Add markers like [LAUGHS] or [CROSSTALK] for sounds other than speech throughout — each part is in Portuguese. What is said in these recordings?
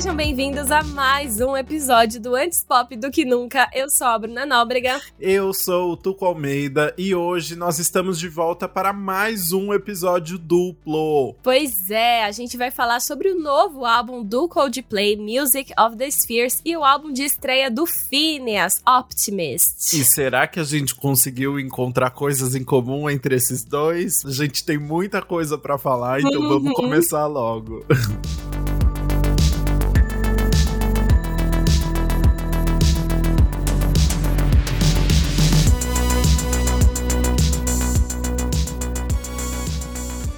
Sejam bem-vindos a mais um episódio do Antes Pop do que Nunca. Eu sou a Bruna Nóbrega. Eu sou o Tuco Almeida e hoje nós estamos de volta para mais um episódio duplo. Pois é, a gente vai falar sobre o novo álbum do Coldplay, Music of the Spheres, e o álbum de estreia do Phineas, Optimist. E será que a gente conseguiu encontrar coisas em comum entre esses dois? A gente tem muita coisa para falar, então [LAUGHS] vamos começar logo. [LAUGHS]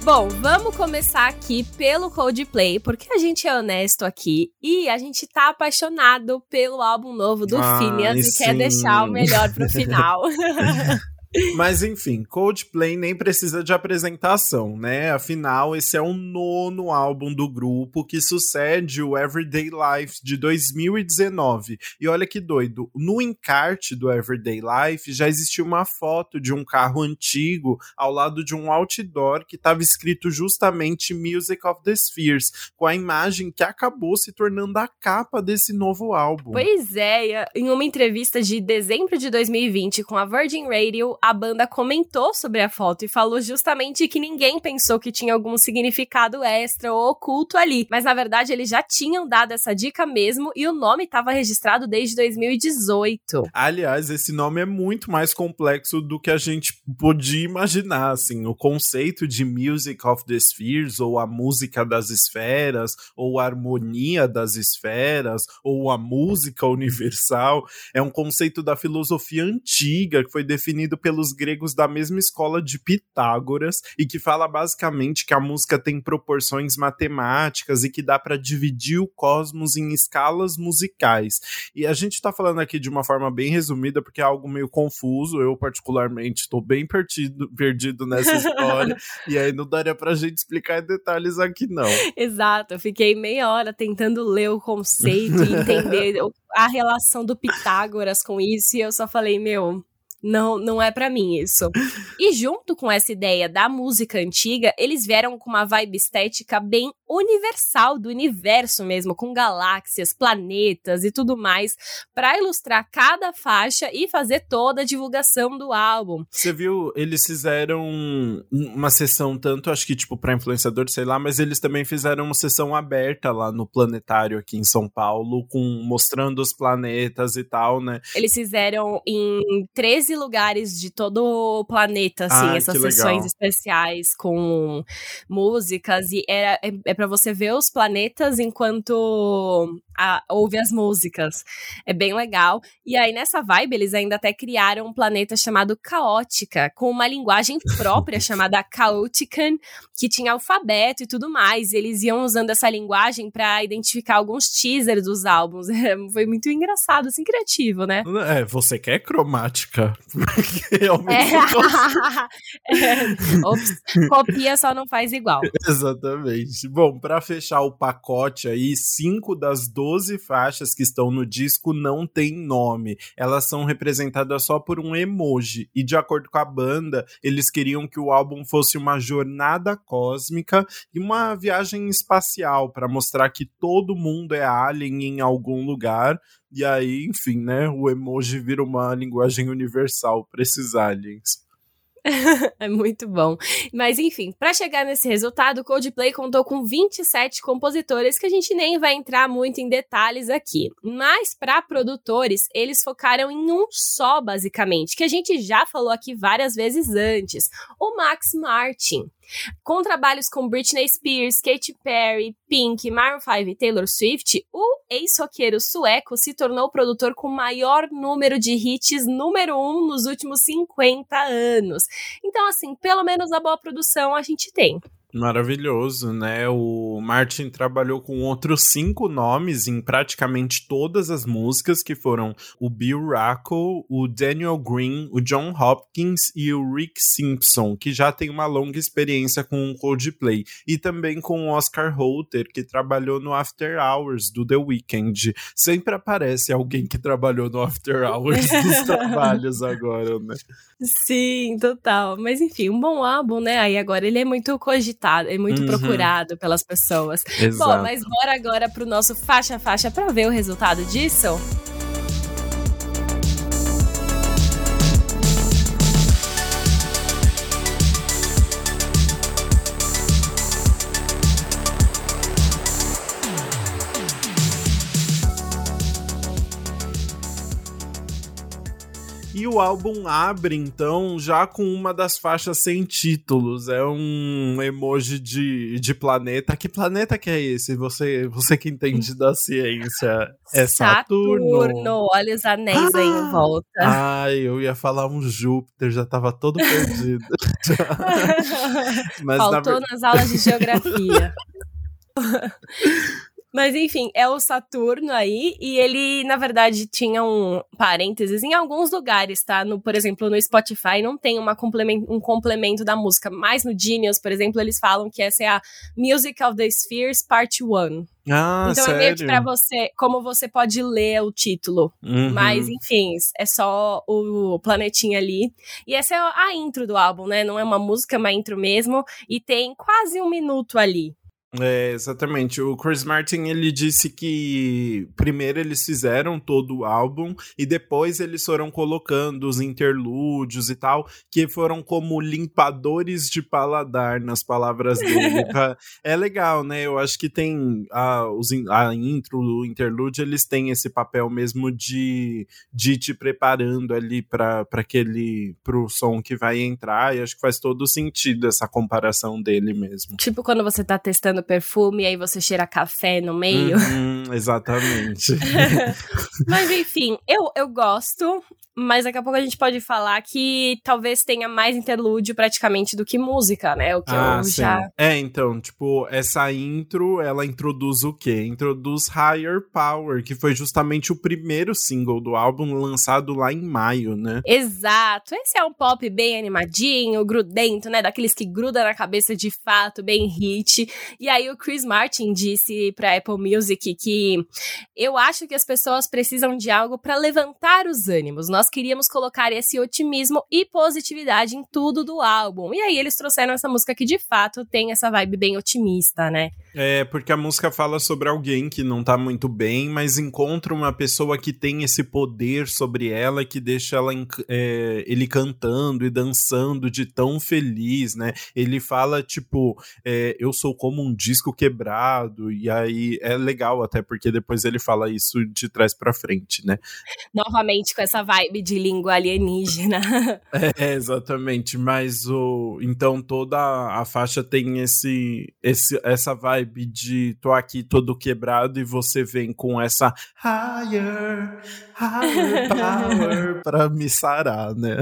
Bom, vamos começar aqui pelo Coldplay, porque a gente é honesto aqui e a gente tá apaixonado pelo álbum novo do ah, Phineas e sim. quer deixar o melhor pro [LAUGHS] final. [LAUGHS] Mas enfim, Coldplay nem precisa de apresentação, né? Afinal, esse é o nono álbum do grupo que sucede o Everyday Life de 2019. E olha que doido, no encarte do Everyday Life já existia uma foto de um carro antigo ao lado de um outdoor que estava escrito justamente Music of the Spheres, com a imagem que acabou se tornando a capa desse novo álbum. Pois é, em uma entrevista de dezembro de 2020 com a Virgin Radio, a banda comentou sobre a foto e falou justamente que ninguém pensou que tinha algum significado extra ou oculto ali. Mas na verdade eles já tinham dado essa dica mesmo e o nome estava registrado desde 2018. Aliás, esse nome é muito mais complexo do que a gente podia imaginar, assim, o conceito de Music of the Spheres ou a música das esferas ou a harmonia das esferas ou a música universal é um conceito da filosofia antiga que foi definido pelo pelos gregos da mesma escola de Pitágoras e que fala basicamente que a música tem proporções matemáticas e que dá para dividir o cosmos em escalas musicais. E a gente tá falando aqui de uma forma bem resumida porque é algo meio confuso, eu particularmente estou bem perdido, perdido nessa história [LAUGHS] e aí não daria pra gente explicar em detalhes aqui não. Exato, eu fiquei meia hora tentando ler o conceito e entender [LAUGHS] a relação do Pitágoras com isso e eu só falei, meu, não, não é para mim isso. E junto com essa ideia da música antiga, eles vieram com uma vibe estética bem universal do universo mesmo, com galáxias, planetas e tudo mais, para ilustrar cada faixa e fazer toda a divulgação do álbum. Você viu, eles fizeram uma sessão tanto, acho que tipo para influenciadores, sei lá, mas eles também fizeram uma sessão aberta lá no planetário aqui em São Paulo, com mostrando os planetas e tal, né? Eles fizeram em 13 13 lugares de todo o planeta, assim, ah, essas sessões especiais com músicas. E é, é, é para você ver os planetas enquanto a, ouve as músicas. É bem legal. E aí, nessa vibe, eles ainda até criaram um planeta chamado Caótica, com uma linguagem [LAUGHS] própria chamada Chaotican, que tinha alfabeto e tudo mais. E eles iam usando essa linguagem para identificar alguns teasers dos álbuns. [LAUGHS] É, foi muito engraçado, assim, criativo, né? É, você quer cromática. [LAUGHS] é. é. Ops, copia só não faz igual. Exatamente. Bom, para fechar o pacote aí, cinco das 12 faixas que estão no disco não têm nome. Elas são representadas só por um emoji. E de acordo com a banda, eles queriam que o álbum fosse uma jornada cósmica e uma viagem espacial para mostrar que todo mundo é alien em algum lugar, e aí, enfim, né, o emoji vira uma linguagem universal para esses aliens. [LAUGHS] é muito bom. Mas enfim, para chegar nesse resultado, o Coldplay contou com 27 compositores que a gente nem vai entrar muito em detalhes aqui. Mas para produtores, eles focaram em um só, basicamente, que a gente já falou aqui várias vezes antes, o Max Martin. Com trabalhos com Britney Spears, Katy Perry, Pink, Maroon 5 e Taylor Swift, o ex-roqueiro sueco se tornou o produtor com maior número de hits número um nos últimos 50 anos. Então, assim, pelo menos a boa produção a gente tem. Maravilhoso, né? O Martin trabalhou com outros cinco nomes em praticamente todas as músicas, que foram o Bill Racco, o Daniel Green, o John Hopkins e o Rick Simpson, que já tem uma longa experiência com o Coldplay. E também com o Oscar Holter, que trabalhou no After Hours do The Weeknd. Sempre aparece alguém que trabalhou no After Hours [LAUGHS] dos trabalhos agora, né? Sim, total. Mas enfim, um bom álbum, né? Aí agora ele é muito cogitado é muito uhum. procurado pelas pessoas. Exato. Bom, mas bora agora pro nosso faixa faixa para ver o resultado disso? E o álbum abre, então, já com uma das faixas sem títulos. É um emoji de, de planeta. Que planeta que é esse? Você, você que entende da ciência. É Saturno. Saturno. Olha os anéis ah! aí em ah! volta. Ai, eu ia falar um Júpiter, já tava todo perdido. [LAUGHS] [LAUGHS] Mas Faltou na... nas aulas de geografia. [LAUGHS] Mas enfim, é o Saturno aí, e ele, na verdade, tinha um parênteses em alguns lugares, tá? No, por exemplo, no Spotify não tem uma complemento, um complemento da música, mas no Genius, por exemplo, eles falam que essa é a Music of the Spheres Part 1. Ah, então sério? é meio que pra você, como você pode ler o título. Uhum. Mas, enfim, é só o planetinha ali. E essa é a intro do álbum, né? Não é uma música, é uma intro mesmo. E tem quase um minuto ali. É, exatamente. O Chris Martin ele disse que primeiro eles fizeram todo o álbum e depois eles foram colocando os interlúdios e tal, que foram como limpadores de paladar nas palavras dele. [LAUGHS] é legal, né? Eu acho que tem a, os, a intro, o interlúdio, eles têm esse papel mesmo de, de te preparando ali para aquele pro som que vai entrar. E acho que faz todo sentido essa comparação dele mesmo. Tipo quando você tá testando perfume e aí você cheira café no meio. Uhum, exatamente. [LAUGHS] Mas enfim, eu, eu gosto. Mas daqui a pouco a gente pode falar que talvez tenha mais interlúdio praticamente do que música, né? O que ah, eu sim. já. É, então, tipo, essa intro, ela introduz o quê? Introduz Higher Power, que foi justamente o primeiro single do álbum lançado lá em maio, né? Exato. Esse é um pop bem animadinho, grudento, né? Daqueles que gruda na cabeça de fato, bem hit. E aí o Chris Martin disse pra Apple Music que eu acho que as pessoas precisam de algo para levantar os ânimos. Nós nós queríamos colocar esse otimismo e positividade em tudo do álbum. E aí eles trouxeram essa música que de fato tem essa vibe bem otimista, né? É, porque a música fala sobre alguém que não tá muito bem, mas encontra uma pessoa que tem esse poder sobre ela que deixa ela é, ele cantando e dançando de tão feliz, né? Ele fala, tipo, é, eu sou como um disco quebrado, e aí é legal até porque depois ele fala isso de trás para frente, né? Novamente com essa vibe de língua alienígena. [LAUGHS] é, exatamente, mas o então toda a faixa tem esse, esse essa vibe vibe de tô aqui todo quebrado e você vem com essa higher, higher [LAUGHS] power pra me sarar, né?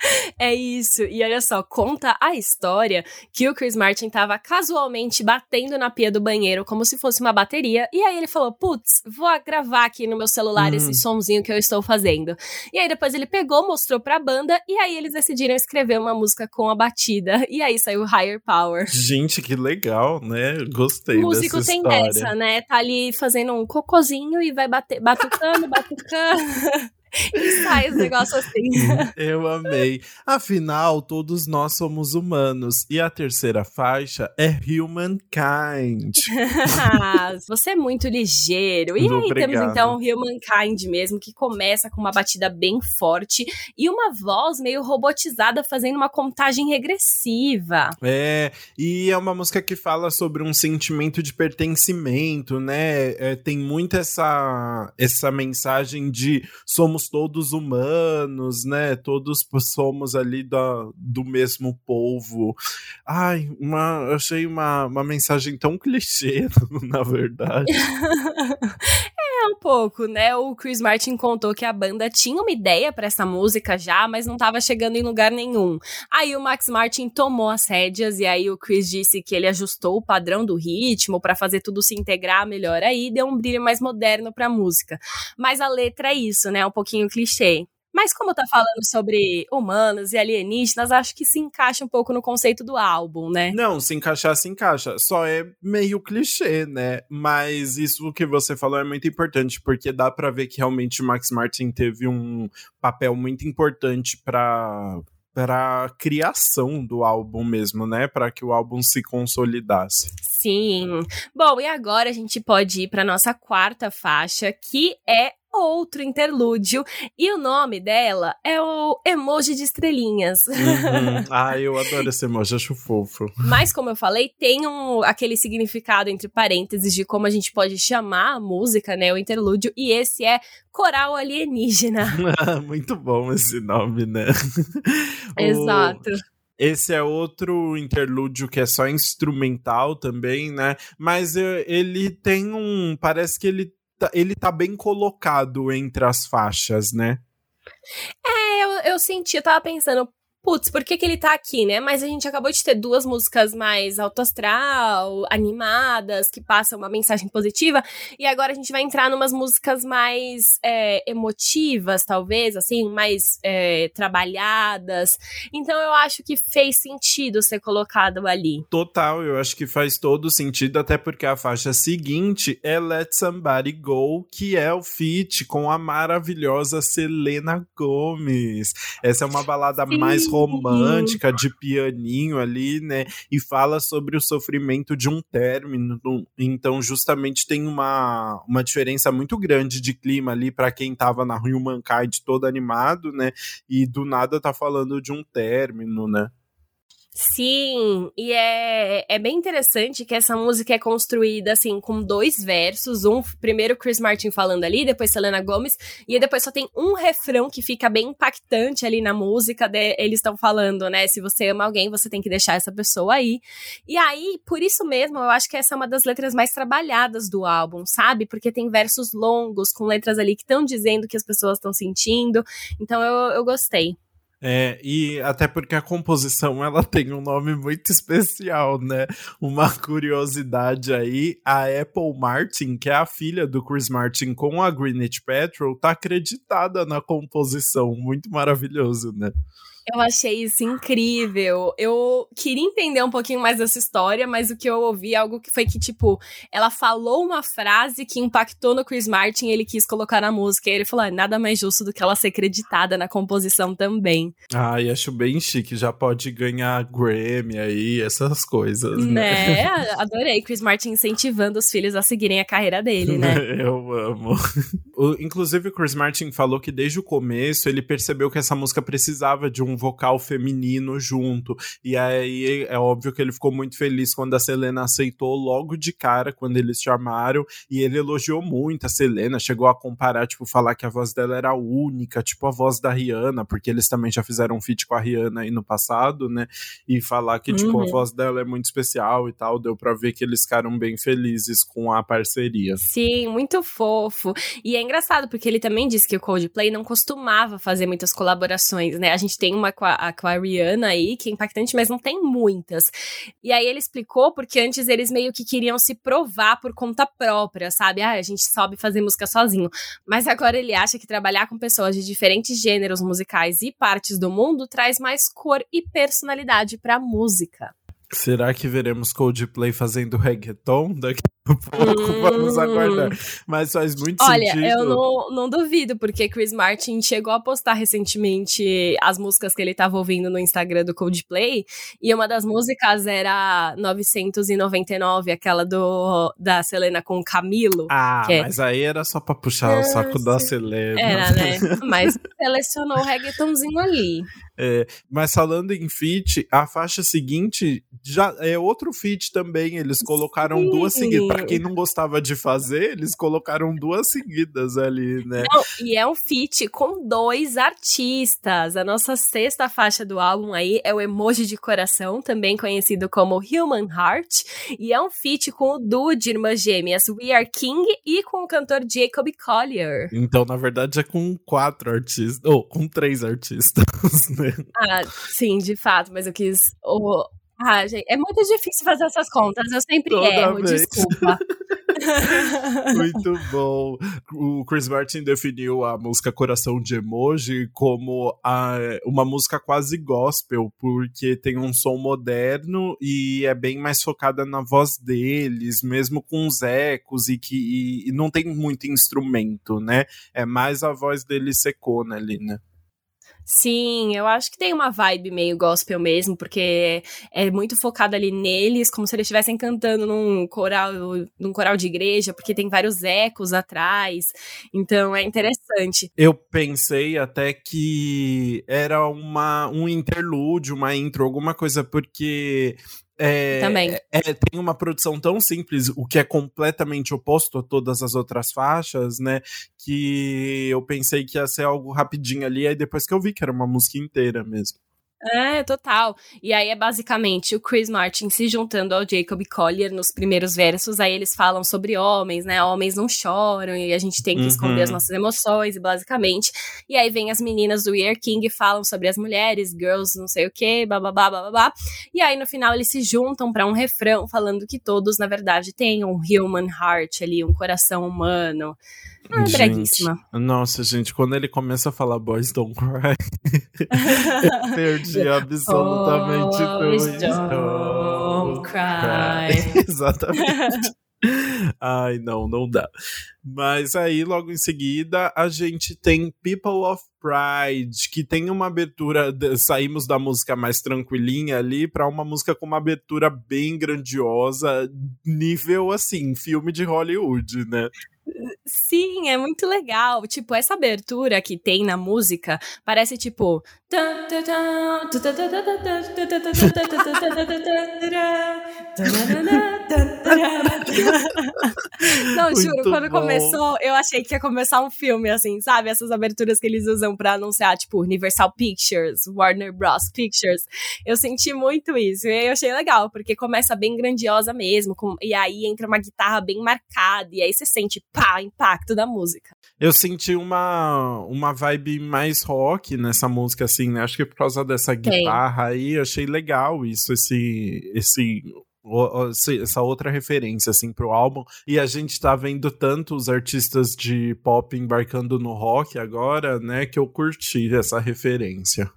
[LAUGHS] É isso. E olha só, conta a história que o Chris Martin tava casualmente batendo na pia do banheiro como se fosse uma bateria. E aí ele falou: Putz, vou gravar aqui no meu celular esse hum. sonzinho que eu estou fazendo. E aí depois ele pegou, mostrou pra banda. E aí eles decidiram escrever uma música com a batida. E aí saiu Higher Power. Gente, que legal, né? Gostei. O músico dessa tem história. dessa, né? Tá ali fazendo um cocozinho e vai bater, batucando, batucando. [LAUGHS] [LAUGHS] [LAUGHS] e sai os negócios assim. [LAUGHS] Eu [LAUGHS] amei. Afinal, todos nós somos humanos. E a terceira faixa é Humankind. Você é muito ligeiro. E aí temos então Humankind mesmo, que começa com uma batida bem forte e uma voz meio robotizada fazendo uma contagem regressiva. É, e é uma música que fala sobre um sentimento de pertencimento, né? É, tem muito essa, essa mensagem de somos somos todos humanos, né? Todos somos ali da, do mesmo povo. Ai, uma, achei uma, uma mensagem tão clichê, [LAUGHS] na verdade. [LAUGHS] é um pouco, né? O Chris Martin contou que a banda tinha uma ideia para essa música já, mas não estava chegando em lugar nenhum. Aí o Max Martin tomou as rédeas e aí o Chris disse que ele ajustou o padrão do ritmo para fazer tudo se integrar melhor aí, deu um brilho mais moderno para a música. Mas a letra é isso, né? Um pouquinho pouquinho clichê. Mas como tá falando sobre humanos e alienígenas, acho que se encaixa um pouco no conceito do álbum, né? Não, se encaixar, se encaixa. Só é meio clichê, né? Mas isso que você falou é muito importante, porque dá para ver que realmente o Max Martin teve um papel muito importante para para criação do álbum mesmo, né? Para que o álbum se consolidasse. Sim. Bom, e agora a gente pode ir para nossa quarta faixa, que é outro interlúdio. E o nome dela é o emoji de estrelinhas. Uhum. [LAUGHS] Ah, eu adoro esse emoji, acho fofo. Mas, como eu falei, tem um, aquele significado entre parênteses de como a gente pode chamar a música, né? O interlúdio. E esse é coral alienígena. [LAUGHS] Muito bom esse nome, né? [LAUGHS] Exato. O... Esse é outro interlúdio que é só instrumental também, né? Mas eh, ele tem um. Parece que ele ele tá bem colocado entre as faixas, né? É, eu, eu senti, eu tava pensando, putz, por que, que ele tá aqui, né? Mas a gente acabou de ter duas músicas mais autoastral, animadas, que passam uma mensagem positiva, e agora a gente vai entrar numas músicas mais é, emotivas, talvez, assim, mais é, trabalhadas. Então eu acho que fez sentido ser colocado ali. Total, eu acho que faz todo sentido, até porque a faixa seguinte é Let Somebody Go, que é o feat com a maravilhosa Selena Gomes. Essa é uma balada Sim. mais romântica, de pianinho ali, né? E fala sobre o sofrimento de um término. Então, justamente tem uma, uma diferença muito grande de clima ali para quem tava na Humankind todo animado, né? E do nada tá falando de um término, né? Sim, e é, é bem interessante que essa música é construída assim com dois versos, um primeiro Chris Martin falando ali, depois Selena Gomez, e depois só tem um refrão que fica bem impactante ali na música, de, eles estão falando, né, se você ama alguém, você tem que deixar essa pessoa aí. E aí, por isso mesmo, eu acho que essa é uma das letras mais trabalhadas do álbum, sabe? Porque tem versos longos com letras ali que estão dizendo o que as pessoas estão sentindo. Então eu, eu gostei. É, e até porque a composição ela tem um nome muito especial, né? Uma curiosidade aí, a Apple Martin, que é a filha do Chris Martin com a Greenwich Petrol, tá acreditada na composição. Muito maravilhoso, né? Eu achei isso incrível. Eu queria entender um pouquinho mais dessa história, mas o que eu ouvi é algo que foi que, tipo, ela falou uma frase que impactou no Chris Martin e ele quis colocar na música. E ele falou: ah, nada mais justo do que ela ser creditada na composição também. Ah, e acho bem chique. Já pode ganhar Grammy aí, essas coisas. Né? né? [LAUGHS] Adorei Chris Martin incentivando os filhos a seguirem a carreira dele, né? [LAUGHS] eu amo. Inclusive, o Chris Martin falou que desde o começo ele percebeu que essa música precisava de um vocal feminino junto. E aí é óbvio que ele ficou muito feliz quando a Selena aceitou logo de cara, quando eles chamaram. E ele elogiou muito a Selena, chegou a comparar, tipo, falar que a voz dela era única, tipo a voz da Rihanna, porque eles também já fizeram um feat com a Rihanna aí no passado, né? E falar que, tipo, uhum. a voz dela é muito especial e tal. Deu pra ver que eles ficaram bem felizes com a parceria. Sim, muito fofo. E é engraçado, porque ele também disse que o Coldplay não costumava fazer muitas colaborações, né? A gente tem uma com a, com a Rihanna aí, que é impactante, mas não tem muitas. E aí ele explicou porque antes eles meio que queriam se provar por conta própria, sabe? Ah, a gente sobe fazer música sozinho. Mas agora ele acha que trabalhar com pessoas de diferentes gêneros musicais e partes do mundo traz mais cor e personalidade pra música. Será que veremos Coldplay fazendo reggaeton daqui [LAUGHS] pouco? Hum. Vamos aguardar. Mas faz muito Olha, sentido. Olha, eu não, não duvido, porque Chris Martin chegou a postar recentemente as músicas que ele estava ouvindo no Instagram do Coldplay, e uma das músicas era 999, aquela do da Selena com Camilo. Ah, é... mas aí era só pra puxar o saco da Selena. Era, né? [LAUGHS] Mas selecionou o reggaetonzinho ali. É, mas falando em feat, a faixa seguinte já é outro feat também. Eles colocaram Sim. duas seguidas. Pra quem não gostava de fazer, eles colocaram duas seguidas ali, né? Não, e é um feat com dois artistas. A nossa sexta faixa do álbum aí é o Emoji de Coração, também conhecido como Human Heart. E é um feat com o duo de irmãs gêmeas We Are King e com o cantor Jacob Collier. Então, na verdade, é com quatro artistas. Ou com três artistas, [LAUGHS] né? Ah, sim, de fato, mas eu quis. Oh, ah, gente, é muito difícil fazer essas contas, eu sempre Toda erro, vez. desculpa. [LAUGHS] Muito bom. O Chris Martin definiu a música Coração de Emoji como a, uma música quase gospel, porque tem um som moderno e é bem mais focada na voz deles, mesmo com os ecos e que e, e não tem muito instrumento, né? É mais a voz deles secona ali, né? Sim, eu acho que tem uma vibe meio gospel mesmo, porque é muito focado ali neles, como se eles estivessem cantando num coral, num coral de igreja, porque tem vários ecos atrás. Então é interessante. Eu pensei até que era uma um interlúdio, uma intro, alguma coisa, porque é, Também. É, tem uma produção tão simples, o que é completamente oposto a todas as outras faixas, né? Que eu pensei que ia ser algo rapidinho ali, aí depois que eu vi que era uma música inteira mesmo. É, total. E aí é basicamente o Chris Martin se juntando ao Jacob Collier nos primeiros versos. Aí eles falam sobre homens, né? Homens não choram e a gente tem que uhum. esconder as nossas emoções, basicamente. E aí vem as meninas do Year King e falam sobre as mulheres, girls, não sei o quê, bababá, bababá. E aí no final eles se juntam para um refrão falando que todos, na verdade, têm um human heart ali, um coração humano. Ah, breguíssima. Nossa, gente, quando ele começa a falar Boys Don't Cry, [LAUGHS] eu perdi absolutamente Boys tudo. Don't cry. [LAUGHS] Exatamente. Ai, não, não dá. Mas aí, logo em seguida, a gente tem People of Pride, que tem uma abertura. De, saímos da música mais tranquilinha ali para uma música com uma abertura bem grandiosa, nível assim, filme de Hollywood, né? Sim, é muito legal. Tipo, essa abertura que tem na música parece tipo. Não, muito juro, quando bom. começou, eu achei que ia começar um filme, assim, sabe? Essas aberturas que eles usam pra anunciar, tipo, Universal Pictures, Warner Bros. Pictures. Eu senti muito isso. E eu achei legal, porque começa bem grandiosa mesmo. Com, e aí entra uma guitarra bem marcada. E aí você sente, pá, impacto da música. Eu senti uma, uma vibe mais rock nessa música, assim, né? Acho que por causa dessa guitarra Tem. aí, eu achei legal isso, esse, esse essa outra referência assim pro álbum e a gente tá vendo tanto os artistas de pop embarcando no rock agora, né, que eu curti essa referência.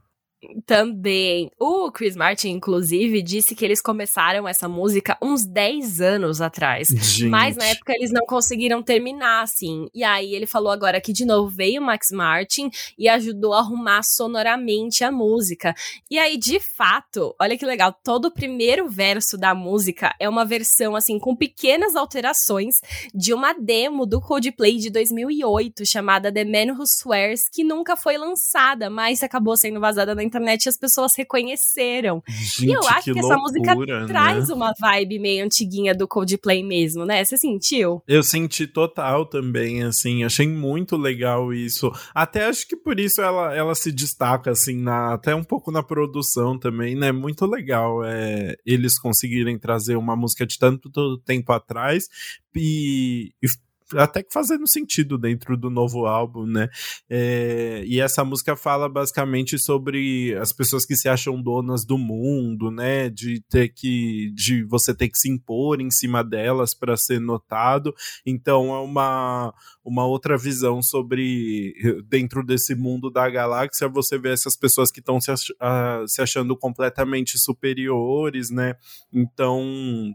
Também. O Chris Martin, inclusive, disse que eles começaram essa música uns 10 anos atrás. Gente. Mas na época eles não conseguiram terminar, assim. E aí ele falou agora que de novo veio o Max Martin e ajudou a arrumar sonoramente a música. E aí, de fato, olha que legal, todo o primeiro verso da música é uma versão, assim, com pequenas alterações de uma demo do Coldplay de 2008 chamada The Man Who Swears, que nunca foi lançada, mas acabou sendo vazada na internet e as pessoas reconheceram. Gente, e eu acho que, que essa música né? traz uma vibe meio antiguinha do Coldplay mesmo, né? Você sentiu? Eu senti total também, assim, achei muito legal isso. Até acho que por isso ela, ela se destaca, assim, na, até um pouco na produção também, né? Muito legal é, eles conseguirem trazer uma música de tanto tempo atrás e, e até que fazendo sentido dentro do novo álbum, né? É, e essa música fala basicamente sobre as pessoas que se acham donas do mundo, né? De ter que, de você ter que se impor em cima delas para ser notado. Então é uma uma outra visão sobre dentro desse mundo da galáxia você vê essas pessoas que estão se, ach uh, se achando completamente superiores, né? Então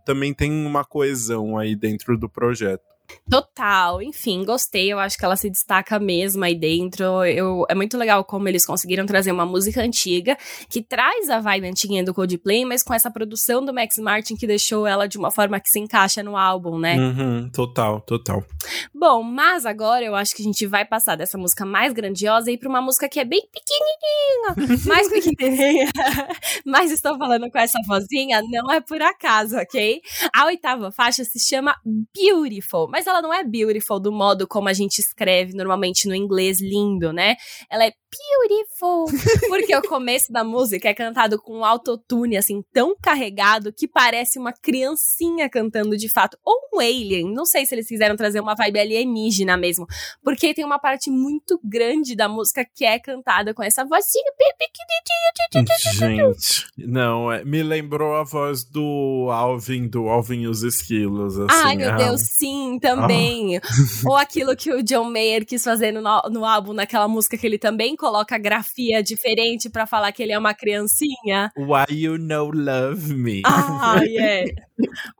também tem uma coesão aí dentro do projeto. Total, enfim, gostei. Eu acho que ela se destaca mesmo aí dentro. Eu, é muito legal como eles conseguiram trazer uma música antiga que traz a vibe antiga do Coldplay, mas com essa produção do Max Martin que deixou ela de uma forma que se encaixa no álbum, né? Uhum, total, total. Bom, mas agora eu acho que a gente vai passar dessa música mais grandiosa e ir pra uma música que é bem pequenininha, [LAUGHS] mais pequenininha. mas estou falando com essa vozinha, não é por acaso, ok? A oitava faixa se chama Beautiful mas ela não é beautiful do modo como a gente escreve normalmente no inglês lindo, né? Ela é beautiful, [LAUGHS] porque o começo da música é cantado com um autotune assim tão carregado que parece uma criancinha cantando de fato, ou um alien. Não sei se eles quiseram trazer uma vibe alienígena mesmo, porque tem uma parte muito grande da música que é cantada com essa vozinha. Gente, não, é, me lembrou a voz do Alvin, do Alvin e os Esquilos, assim. Ai, meu ah. Deus, sim, também. Ah. Ou aquilo que o John Mayer quis fazer no, no álbum, naquela música que ele também coloca grafia diferente para falar que ele é uma criancinha. Why you no love me? Ah, [LAUGHS] yeah.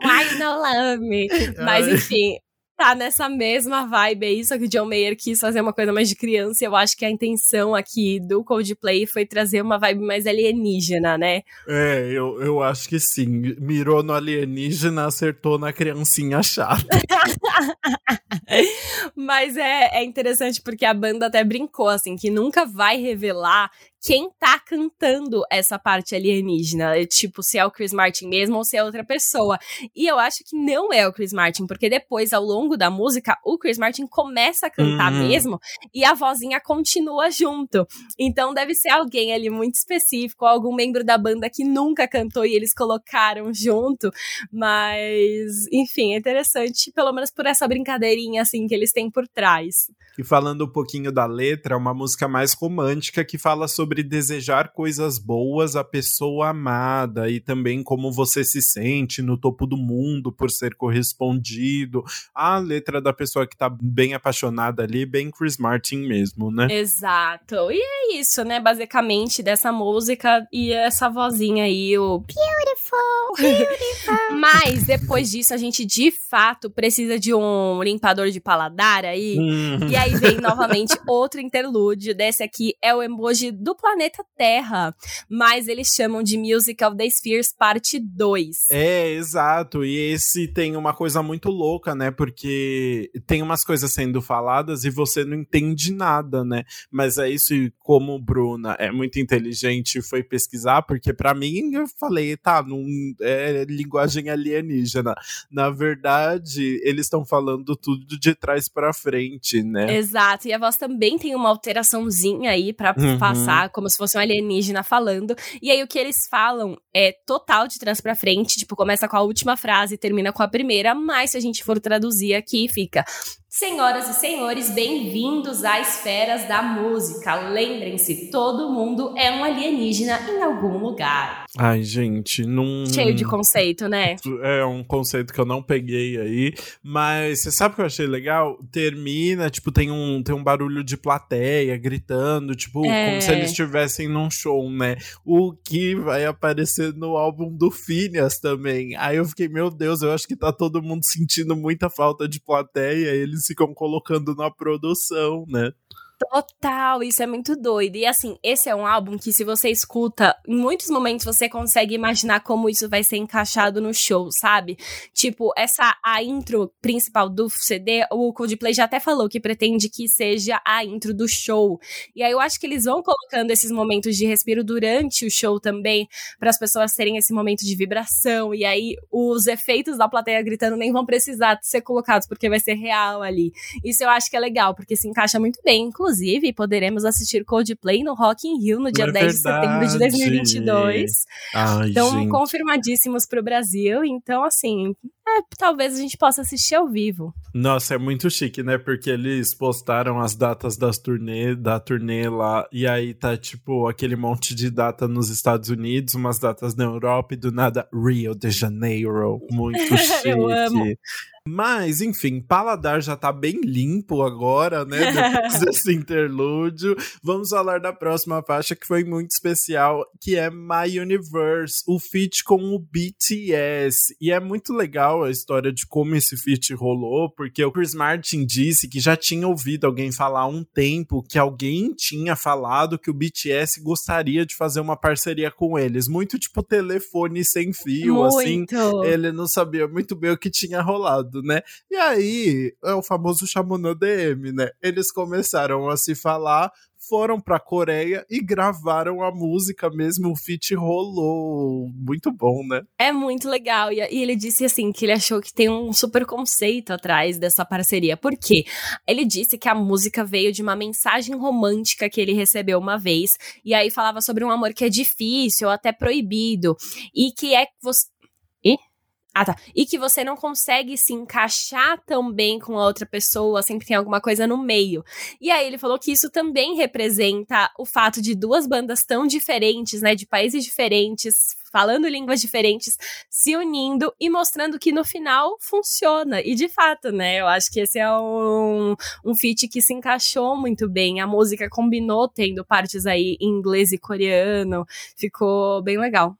Why you no love me? [LAUGHS] Mas enfim, tá nessa mesma vibe aí, só que o John Mayer quis fazer uma coisa mais de criança. Eu acho que a intenção aqui do Coldplay foi trazer uma vibe mais alienígena, né? É, eu, eu acho que sim. Mirou no alienígena, acertou na criancinha chata. [LAUGHS] Mas é, é interessante porque a banda até brincou, assim, que nunca vai revelar quem tá cantando essa parte alienígena. É, tipo, se é o Chris Martin mesmo ou se é outra pessoa. E eu acho que não é o Chris Martin, porque depois, ao longo da música, o Chris Martin começa a cantar uhum. mesmo e a vozinha continua junto. Então deve ser alguém ali muito específico, algum membro da banda que nunca cantou e eles colocaram junto. Mas, enfim, é interessante, pelo menos por essa brincadeirinha assim que eles têm por trás. E falando um pouquinho da letra, é uma música mais romântica que fala sobre desejar coisas boas à pessoa amada e também como você se sente no topo do mundo por ser correspondido. A letra da pessoa que tá bem apaixonada ali, bem Chris Martin mesmo, né? Exato. E é isso, né? Basicamente, dessa música e essa vozinha aí, o Beautiful, [LAUGHS] beautiful. Mas depois disso, a gente de fato precisa de um limpador de paladar aí. Hum. E aí vem novamente outro interlúdio. Desse aqui é o emoji do planeta Terra. Mas eles chamam de Music of the Spheres Parte 2. É, exato. E esse tem uma coisa muito louca, né? Porque tem umas coisas sendo faladas e você não entende nada, né? Mas é isso, como Bruna é muito inteligente e foi pesquisar, porque para mim eu falei, tá, não é linguagem alienígena. Na verdade, eles estão falando tudo de trás para frente, né? Exato. E a voz também tem uma alteraçãozinha aí para uhum. passar, como se fosse um alienígena falando. E aí o que eles falam é total de trás para frente, tipo, começa com a última frase e termina com a primeira, mas se a gente for traduzir aqui, fica Senhoras e senhores, bem-vindos às esferas da música. Lembrem-se, todo mundo é um alienígena em algum lugar. Ai, gente, não. Cheio de conceito, né? É um conceito que eu não peguei aí. Mas você sabe o que eu achei legal? Termina, tipo, tem um, tem um barulho de plateia gritando, tipo, é... como se eles estivessem num show, né? O que vai aparecer no álbum do Phineas também. Aí eu fiquei, meu Deus, eu acho que tá todo mundo sentindo muita falta de plateia. Eles eles ficam colocando na produção, né? Total, isso é muito doido. E assim, esse é um álbum que, se você escuta, em muitos momentos você consegue imaginar como isso vai ser encaixado no show, sabe? Tipo, essa a intro principal do CD, o Coldplay já até falou que pretende que seja a intro do show. E aí eu acho que eles vão colocando esses momentos de respiro durante o show também, para as pessoas terem esse momento de vibração. E aí os efeitos da plateia gritando nem vão precisar ser colocados, porque vai ser real ali. Isso eu acho que é legal, porque se encaixa muito bem, inclusive Inclusive, poderemos assistir Coldplay no Rock in Rio no dia é 10 de setembro de 2022. Ai, então, gente. confirmadíssimos para o Brasil. Então, assim, é, talvez a gente possa assistir ao vivo. Nossa, é muito chique, né? Porque eles postaram as datas das turnê, da turnê lá, e aí tá, tipo, aquele monte de data nos Estados Unidos, umas datas na Europa e do nada Rio de Janeiro. Muito [LAUGHS] chique. Eu amo. Mas, enfim, paladar já tá bem limpo agora, né? Depois [LAUGHS] desse interlúdio. Vamos falar da próxima faixa que foi muito especial, que é My Universe, o feat com o BTS. E é muito legal a história de como esse feat rolou, porque o Chris Martin disse que já tinha ouvido alguém falar há um tempo que alguém tinha falado que o BTS gostaria de fazer uma parceria com eles. Muito tipo telefone sem fio, assim. muito. assim. Ele não sabia muito bem o que tinha rolado né? E aí, é o famoso chamou no DM, né? Eles começaram a se falar, foram pra Coreia e gravaram a música mesmo, o feat rolou. Muito bom, né? É muito legal. E, ele disse assim que ele achou que tem um super conceito atrás dessa parceria. Por quê? Ele disse que a música veio de uma mensagem romântica que ele recebeu uma vez. E aí falava sobre um amor que é difícil, ou até proibido. E que é. E? Ah, tá. E que você não consegue se encaixar tão bem com a outra pessoa, sempre tem alguma coisa no meio. E aí ele falou que isso também representa o fato de duas bandas tão diferentes, né, de países diferentes, falando línguas diferentes, se unindo e mostrando que no final funciona. E de fato, né, eu acho que esse é um, um feat que se encaixou muito bem. A música combinou tendo partes aí em inglês e coreano, ficou bem legal.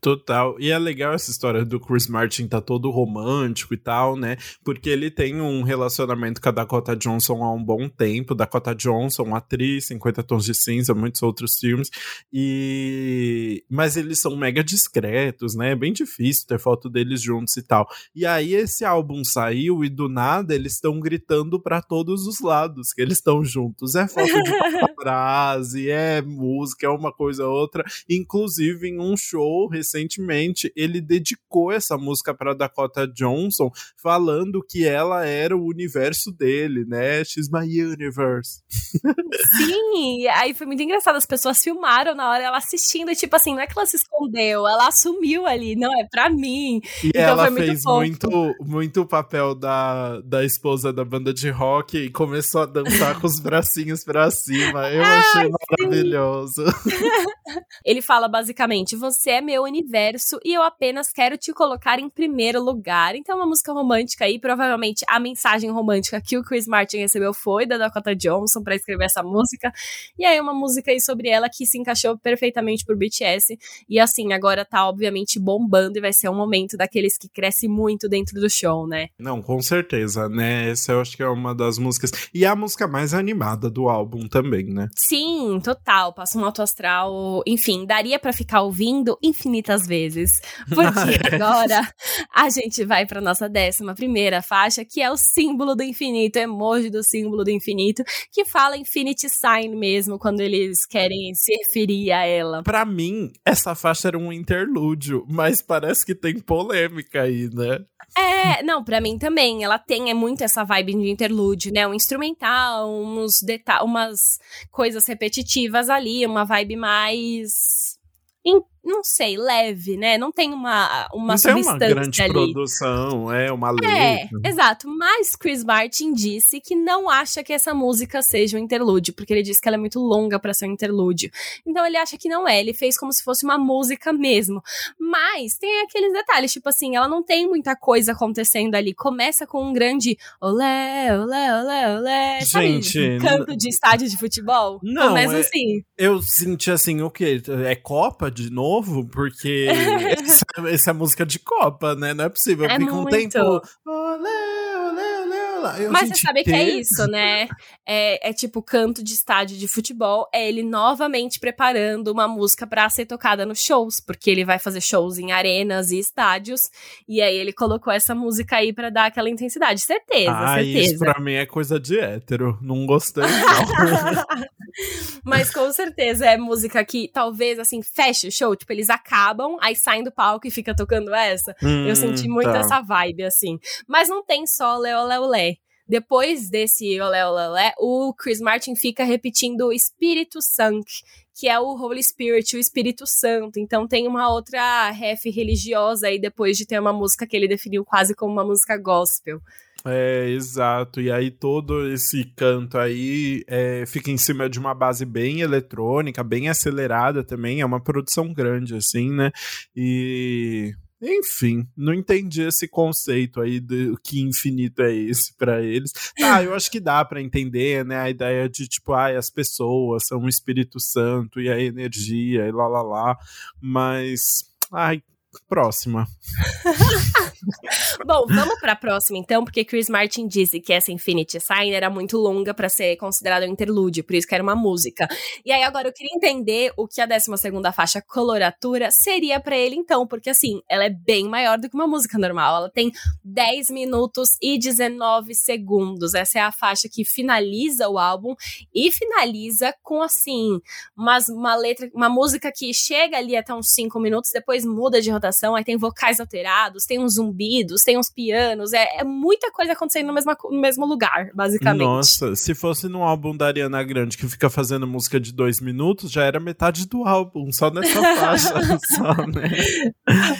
Total. E é legal essa história do Chris Martin tá todo romântico e tal, né? Porque ele tem um relacionamento com a Dakota Johnson há um bom tempo. Dakota Johnson, atriz, 50 Tons de Cinza, muitos outros filmes. E... Mas eles são mega discretos, né? É bem difícil ter foto deles juntos e tal. E aí esse álbum saiu e do nada eles estão gritando para todos os lados que eles estão juntos. É foto de [LAUGHS] paparazzi, é música, é uma coisa outra. Inclusive em um show recentemente, ele dedicou essa música para Dakota Johnson, falando que ela era o universo dele, né? She's my universe. Sim, aí foi muito engraçado. As pessoas filmaram na hora ela assistindo, e tipo assim, não é que ela se escondeu, ela assumiu ali, não, é pra mim. E então ela fez muito, muito, muito o papel da, da esposa da banda de rock e começou a dançar com os [LAUGHS] bracinhos pra cima. Eu achei maravilhoso. [LAUGHS] Ele fala basicamente: você é meu universo e eu apenas quero te colocar em primeiro lugar. Então, uma música romântica aí, provavelmente a mensagem romântica que o Chris Martin recebeu foi da Dakota Johnson para escrever essa música. E aí, uma música aí sobre ela que se encaixou perfeitamente pro BTS. E assim, agora tá obviamente bombando e vai ser um momento daqueles que cresce muito dentro do show, né? Não, com certeza, né? Essa eu acho que é uma das músicas. E a música mais animada do álbum também, né? Sim, total. Passa um alto astral. Enfim, daria para ficar ouvindo infinitas vezes. Porque [LAUGHS] agora a gente vai para nossa décima primeira faixa, que é o símbolo do infinito, emoji do símbolo do infinito, que fala Infinity Sign mesmo, quando eles querem se referir a ela. Para mim, essa faixa era um interlúdio, mas parece que tem polêmica aí, né? É, não, para mim também. Ela tem é muito essa vibe de interlúdio, né? Um instrumental, uns umas coisas repetitivas ali, uma vibe mais não sei, leve, né? Não tem uma, uma não substância tem uma grande ali. produção, é uma letra. É, exato. Mas Chris Martin disse que não acha que essa música seja um interlúdio, porque ele disse que ela é muito longa para ser um interlúdio. Então ele acha que não é, ele fez como se fosse uma música mesmo. Mas tem aqueles detalhes, tipo assim, ela não tem muita coisa acontecendo ali. Começa com um grande olé, olé, olé, olé, Gente, sabe? Canto de estádio de futebol. Não, Começa é, assim. Eu senti assim, o quê? É Copa de novo? Novo, porque essa, essa, é música de Copa, né? Não é possível. É Fica muito. um tempo. Olé, olé, olé, olé. Eu, Mas você sabe que é isso, né? É, é, tipo canto de estádio de futebol. É ele novamente preparando uma música para ser tocada nos shows, porque ele vai fazer shows em arenas e estádios. E aí ele colocou essa música aí para dar aquela intensidade. Certeza, ah, certeza. Isso pra mim é coisa de hétero. Não gostei, não. [LAUGHS] Mas com certeza é música que talvez, assim, feche o show. Tipo, eles acabam, aí saem do palco e fica tocando essa. Hum, eu senti muito tá. essa vibe, assim. Mas não tem só Leo Leo Lé. Depois desse Olé Olé Olé, o Chris Martin fica repetindo o Espírito Santo, que é o Holy Spirit, o Espírito Santo. Então tem uma outra ref religiosa aí depois de ter uma música que ele definiu quase como uma música gospel. É, exato. E aí todo esse canto aí é, fica em cima de uma base bem eletrônica, bem acelerada também. É uma produção grande, assim, né? E enfim, não entendi esse conceito aí do que infinito é esse para eles. Ah, eu acho que dá para entender, né, a ideia de tipo, ai, as pessoas são o Espírito Santo e a energia e lá lá lá, mas ai, próxima. [LAUGHS] [LAUGHS] Bom, vamos para a próxima então, porque Chris Martin disse que essa Infinity Sign era muito longa para ser considerada um interlúdio, por isso que era uma música. E aí agora eu queria entender o que a 12 segunda faixa coloratura seria para ele então, porque assim, ela é bem maior do que uma música normal. Ela tem 10 minutos e 19 segundos. Essa é a faixa que finaliza o álbum e finaliza com assim, umas, uma letra, uma música que chega ali até uns 5 minutos, depois muda de rotação, aí tem vocais alterados, tem uns zumbidos, tem uns pianos, é, é muita coisa acontecendo no mesmo, no mesmo lugar, basicamente. Nossa, se fosse num álbum da Ariana Grande que fica fazendo música de dois minutos, já era metade do álbum, só nessa [LAUGHS] faixa, só, né?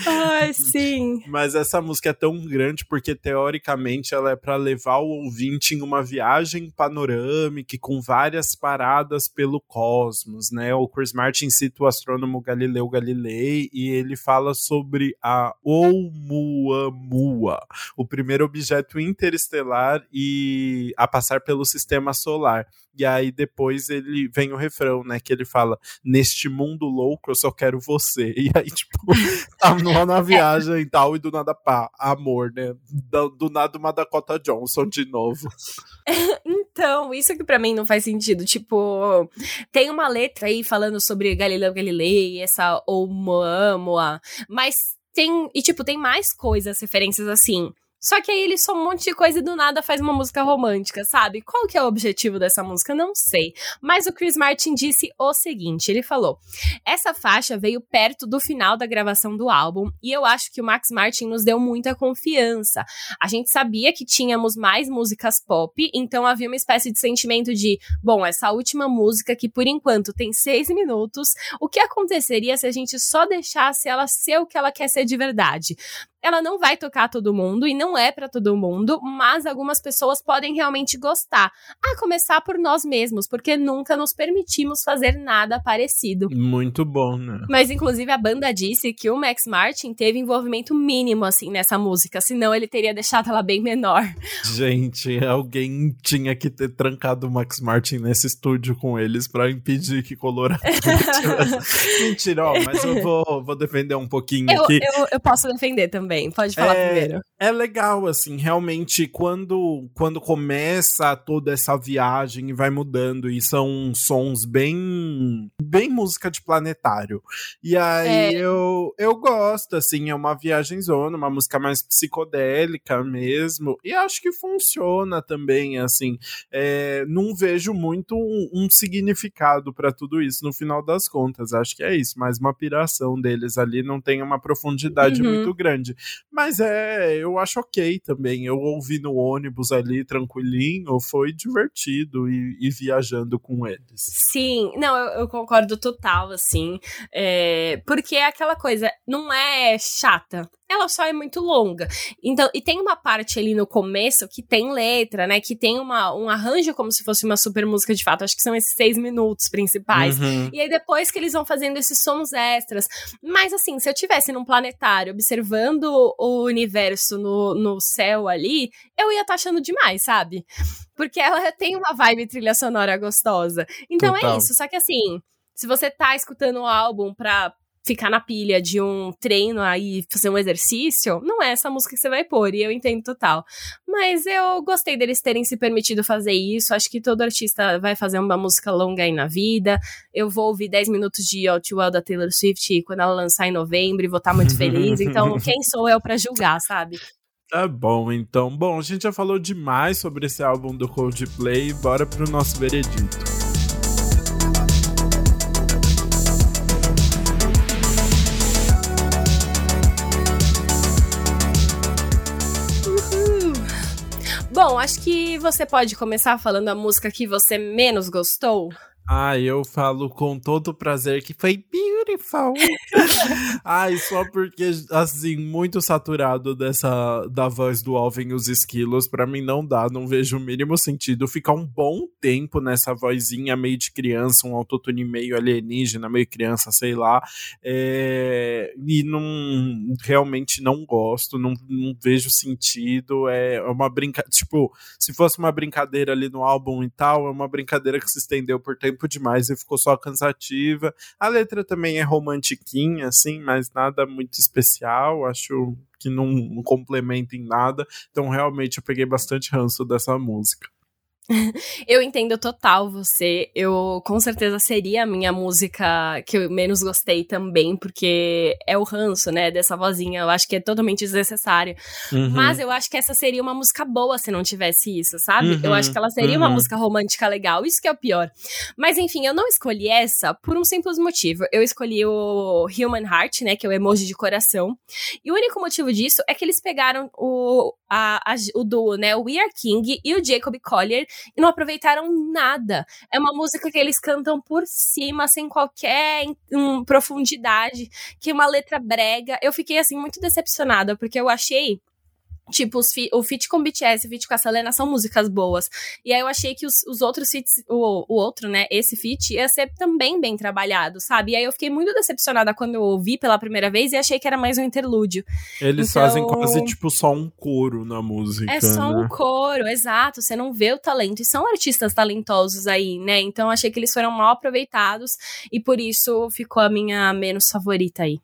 Ai, sim. Mas essa música é tão grande porque, teoricamente, ela é para levar o ouvinte em uma viagem panorâmica com várias paradas pelo cosmos, né? O Chris Martin cita o astrônomo Galileu Galilei e ele fala sobre a Oumuamua Oumuamua, o primeiro objeto interestelar e a passar pelo sistema solar. E aí depois ele vem o refrão, né? Que ele fala: Neste mundo louco, eu só quero você. [LAUGHS] E aí, tipo, tá na [LAUGHS] viagem e tal, e do nada, pá, amor, né? Do, do nada uma Dakota Johnson de novo. [LAUGHS] então, isso que para mim não faz sentido. Tipo, tem uma letra aí falando sobre Galileu Galilei, essa Oumuamua, mas tem. E, tipo, tem mais coisas, referências assim. Só que aí ele só um monte de coisa e do nada faz uma música romântica, sabe? Qual que é o objetivo dessa música? Não sei. Mas o Chris Martin disse o seguinte: ele falou: essa faixa veio perto do final da gravação do álbum e eu acho que o Max Martin nos deu muita confiança. A gente sabia que tínhamos mais músicas pop, então havia uma espécie de sentimento de, bom, essa última música que por enquanto tem seis minutos, o que aconteceria se a gente só deixasse ela ser o que ela quer ser de verdade? Ela não vai tocar todo mundo e não é para todo mundo, mas algumas pessoas podem realmente gostar. A começar por nós mesmos, porque nunca nos permitimos fazer nada parecido. Muito bom, né? Mas inclusive a banda disse que o Max Martin teve envolvimento mínimo assim nessa música, senão ele teria deixado ela bem menor. Gente, alguém tinha que ter trancado o Max Martin nesse estúdio com eles para impedir que Colorado [LAUGHS] [LAUGHS] Mentira, ó, mas eu vou, vou defender um pouquinho eu, aqui. Eu, eu posso defender também também. Pode falar é, primeiro. É legal, assim, realmente, quando, quando começa toda essa viagem e vai mudando, e são sons bem. bem música de planetário. E aí é. eu, eu gosto, assim, é uma viagem zona, uma música mais psicodélica mesmo. E acho que funciona também, assim. É, não vejo muito um, um significado para tudo isso no final das contas. Acho que é isso, mais uma piração deles ali, não tem uma profundidade uhum. muito grande. Mas é, eu acho ok também. Eu ouvi no ônibus ali, tranquilinho, foi divertido e, e viajando com eles. Sim, não, eu, eu concordo total, assim. É, porque é aquela coisa, não é chata ela só é muito longa. Então, e tem uma parte ali no começo que tem letra, né? Que tem uma, um arranjo como se fosse uma super música de fato. Acho que são esses seis minutos principais. Uhum. E aí depois que eles vão fazendo esses sons extras. Mas assim, se eu tivesse num planetário observando o universo no, no céu ali, eu ia estar tá achando demais, sabe? Porque ela [LAUGHS] tem uma vibe trilha sonora gostosa. Então é Total. é isso. Só que assim, se você tá escutando o álbum pra ficar na pilha de um treino aí, fazer um exercício, não é essa música que você vai pôr, e eu entendo total. Mas eu gostei deles terem se permitido fazer isso, acho que todo artista vai fazer uma música longa aí na vida. Eu vou ouvir 10 minutos de All Too Well da Taylor Swift quando ela lançar em novembro e vou estar tá muito feliz, então [LAUGHS] quem sou eu para julgar, sabe? Tá bom, então. Bom, a gente já falou demais sobre esse álbum do Coldplay, bora pro nosso veredito. Acho que você pode começar falando a música que você menos gostou. Ah, eu falo com todo prazer que foi beautiful. [LAUGHS] Ai, só porque, assim, muito saturado dessa da voz do Alvin e os esquilos, para mim não dá, não vejo o mínimo sentido ficar um bom tempo nessa vozinha meio de criança, um autotune meio alienígena, meio criança, sei lá. É, e não realmente não gosto, não, não vejo sentido. É uma brincadeira. Tipo, se fosse uma brincadeira ali no álbum e tal, é uma brincadeira que se estendeu por tempo tempo demais e ficou só cansativa. A letra também é romantiquinha, assim, mas nada muito especial. Acho que não, não complementa em nada. Então, realmente, eu peguei bastante ranço dessa música. [LAUGHS] eu entendo total você. Eu com certeza seria a minha música que eu menos gostei também, porque é o ranço, né, dessa vozinha. Eu acho que é totalmente desnecessário. Uhum. Mas eu acho que essa seria uma música boa se não tivesse isso, sabe? Uhum. Eu acho que ela seria uhum. uma música romântica legal. Isso que é o pior. Mas enfim, eu não escolhi essa por um simples motivo. Eu escolhi o Human Heart, né, que é o emoji de coração. E o único motivo disso é que eles pegaram o, a, a, o duo, né, o We Are King e o Jacob Collier e não aproveitaram nada. É uma música que eles cantam por cima, sem qualquer um, profundidade, que é uma letra brega. Eu fiquei assim muito decepcionada, porque eu achei Tipo, fi o feat com BTS, o feat com a Selena são músicas boas. E aí eu achei que os, os outros feats, o, o outro, né, esse feat, ia ser também bem trabalhado, sabe? E aí eu fiquei muito decepcionada quando eu ouvi pela primeira vez e achei que era mais um interlúdio. Eles então, fazem quase, tipo, só um coro na música. É só né? um coro, exato. Você não vê o talento. E são artistas talentosos aí, né? Então achei que eles foram mal aproveitados e por isso ficou a minha menos favorita aí.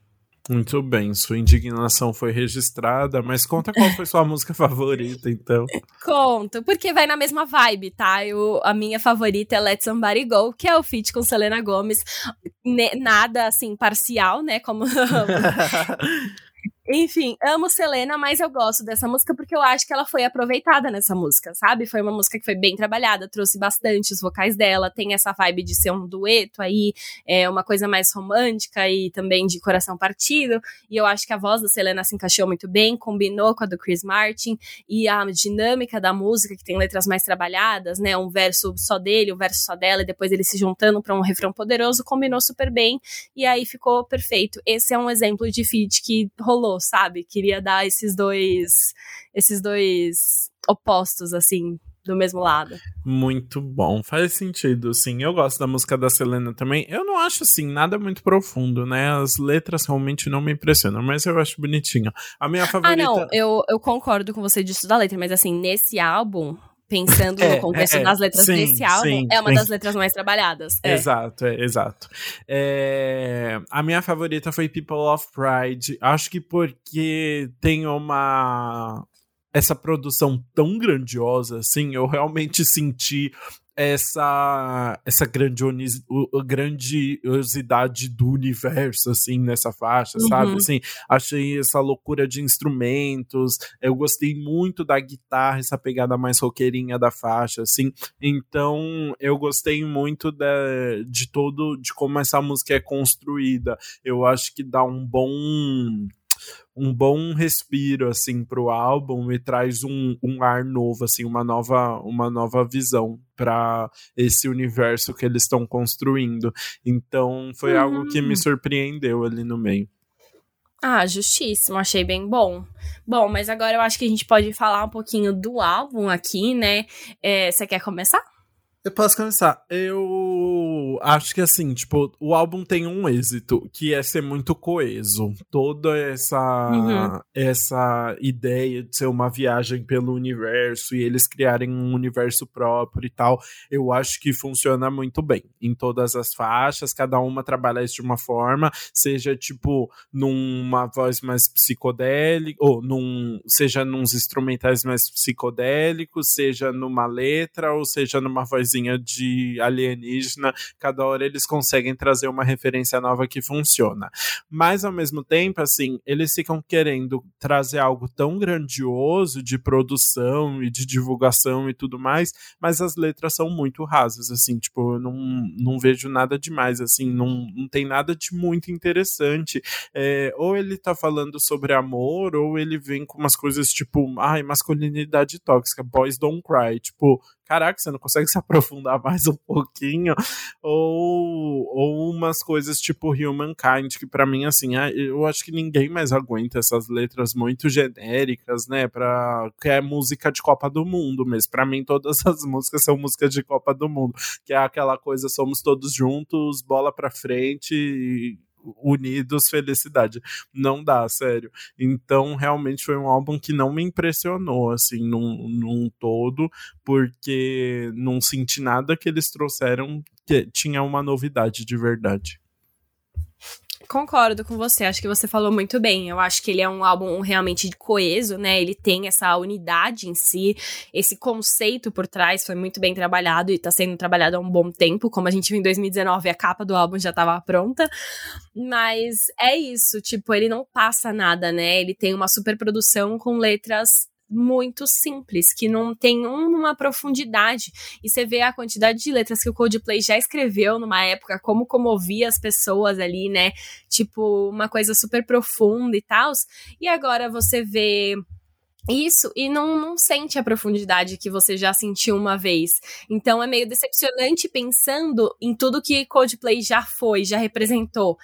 Muito bem, sua indignação foi registrada, mas conta qual foi sua [LAUGHS] música favorita, então. Conto, porque vai na mesma vibe, tá? Eu, a minha favorita é Let Somebody Go, que é o feat com Selena Gomes. nada, assim, parcial, né? Como [LAUGHS] [LAUGHS] Enfim, amo Selena, mas eu gosto dessa música porque eu acho que ela foi aproveitada nessa música, sabe? Foi uma música que foi bem trabalhada, trouxe bastante os vocais dela, tem essa vibe de ser um dueto aí, é uma coisa mais romântica e também de coração partido. E eu acho que a voz da Selena se encaixou muito bem, combinou com a do Chris Martin e a dinâmica da música, que tem letras mais trabalhadas, né? Um verso só dele, um verso só dela, e depois eles se juntando para um refrão poderoso, combinou super bem e aí ficou perfeito. Esse é um exemplo de feat que rolou sabe? Queria dar esses dois esses dois opostos assim do mesmo lado. Muito bom, faz sentido, sim. Eu gosto da música da Selena também. Eu não acho, assim, nada muito profundo, né? As letras realmente não me impressionam, mas eu acho bonitinho. A minha favorita... Ah, não, eu, eu concordo com você disso da letra, mas assim, nesse álbum, pensando é, no contexto é, das letras sim, desse álbum, sim, é uma sim. das letras mais trabalhadas. É. Exato, é, exato. É, a minha favorita foi People of Pride. Acho que porque tem uma essa produção tão grandiosa, assim, eu realmente senti essa essa grandiosidade do universo assim nessa faixa, uhum. sabe? Assim, achei essa loucura de instrumentos. Eu gostei muito da guitarra, essa pegada mais roqueirinha da faixa, assim. Então, eu gostei muito de, de todo de como essa música é construída. Eu acho que dá um bom um bom respiro assim pro álbum e traz um, um ar novo assim uma nova uma nova visão para esse universo que eles estão construindo então foi uhum. algo que me hum. surpreendeu ali no meio ah, justíssimo, achei bem bom. Bom, mas agora eu acho que a gente pode falar um pouquinho do álbum aqui, né? É, você quer começar? Eu posso começar. Eu acho que assim, tipo, o álbum tem um êxito, que é ser muito coeso. Toda essa uhum. essa ideia de ser uma viagem pelo universo e eles criarem um universo próprio e tal, eu acho que funciona muito bem em todas as faixas, cada uma trabalha isso de uma forma, seja tipo numa voz mais psicodélica, ou num, seja nos instrumentais mais psicodélicos, seja numa letra, ou seja numa voz de alienígena, cada hora eles conseguem trazer uma referência nova que funciona. Mas ao mesmo tempo, assim, eles ficam querendo trazer algo tão grandioso de produção e de divulgação e tudo mais, mas as letras são muito rasas, assim, tipo, eu não, não vejo nada demais, assim, não, não tem nada de muito interessante. É, ou ele tá falando sobre amor, ou ele vem com umas coisas tipo, ai, masculinidade tóxica, boys don't cry, tipo, caraca, você não consegue [LAUGHS] se aprofundar mais um pouquinho? Ou, ou umas coisas tipo Humankind, que para mim, assim, é, eu acho que ninguém mais aguenta essas letras muito genéricas, né? Pra, que é música de Copa do Mundo mesmo. Para mim, todas as músicas são músicas de Copa do Mundo, que é aquela coisa, somos todos juntos, bola pra frente unidos, felicidade. Não dá, sério. Então, realmente foi um álbum que não me impressionou, assim, num, num todo, porque não senti nada que eles trouxeram que tinha uma novidade de verdade. Concordo com você, acho que você falou muito bem. Eu acho que ele é um álbum realmente coeso, né? Ele tem essa unidade em si, esse conceito por trás foi muito bem trabalhado e tá sendo trabalhado há um bom tempo. Como a gente viu em 2019, a capa do álbum já tava pronta. Mas é isso, tipo, ele não passa nada, né? Ele tem uma super produção com letras muito simples, que não tem uma profundidade. E você vê a quantidade de letras que o Coldplay já escreveu numa época, como comovia as pessoas ali, né? Tipo, uma coisa super profunda e tal. E agora você vê isso e não, não sente a profundidade que você já sentiu uma vez. Então é meio decepcionante pensando em tudo que Coldplay já foi, já representou.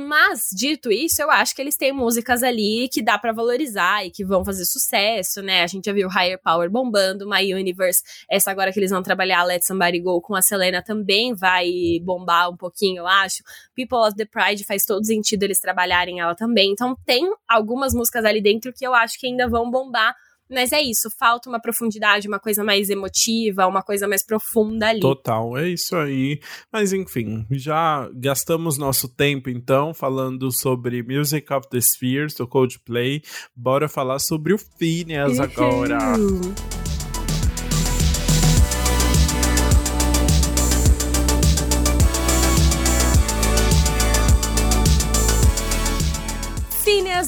Mas, dito isso, eu acho que eles têm músicas ali que dá para valorizar e que vão fazer sucesso, né? A gente já viu Higher Power bombando, My Universe, essa agora que eles vão trabalhar Let Somebody Go com a Selena também vai bombar um pouquinho, eu acho. People of the Pride faz todo sentido eles trabalharem ela também. Então tem algumas músicas ali dentro que eu acho que ainda vão bombar mas é isso, falta uma profundidade, uma coisa mais emotiva, uma coisa mais profunda ali. Total, é isso aí. Mas enfim, já gastamos nosso tempo então falando sobre Music of the Spheres do Coldplay. Bora falar sobre o Phineas agora.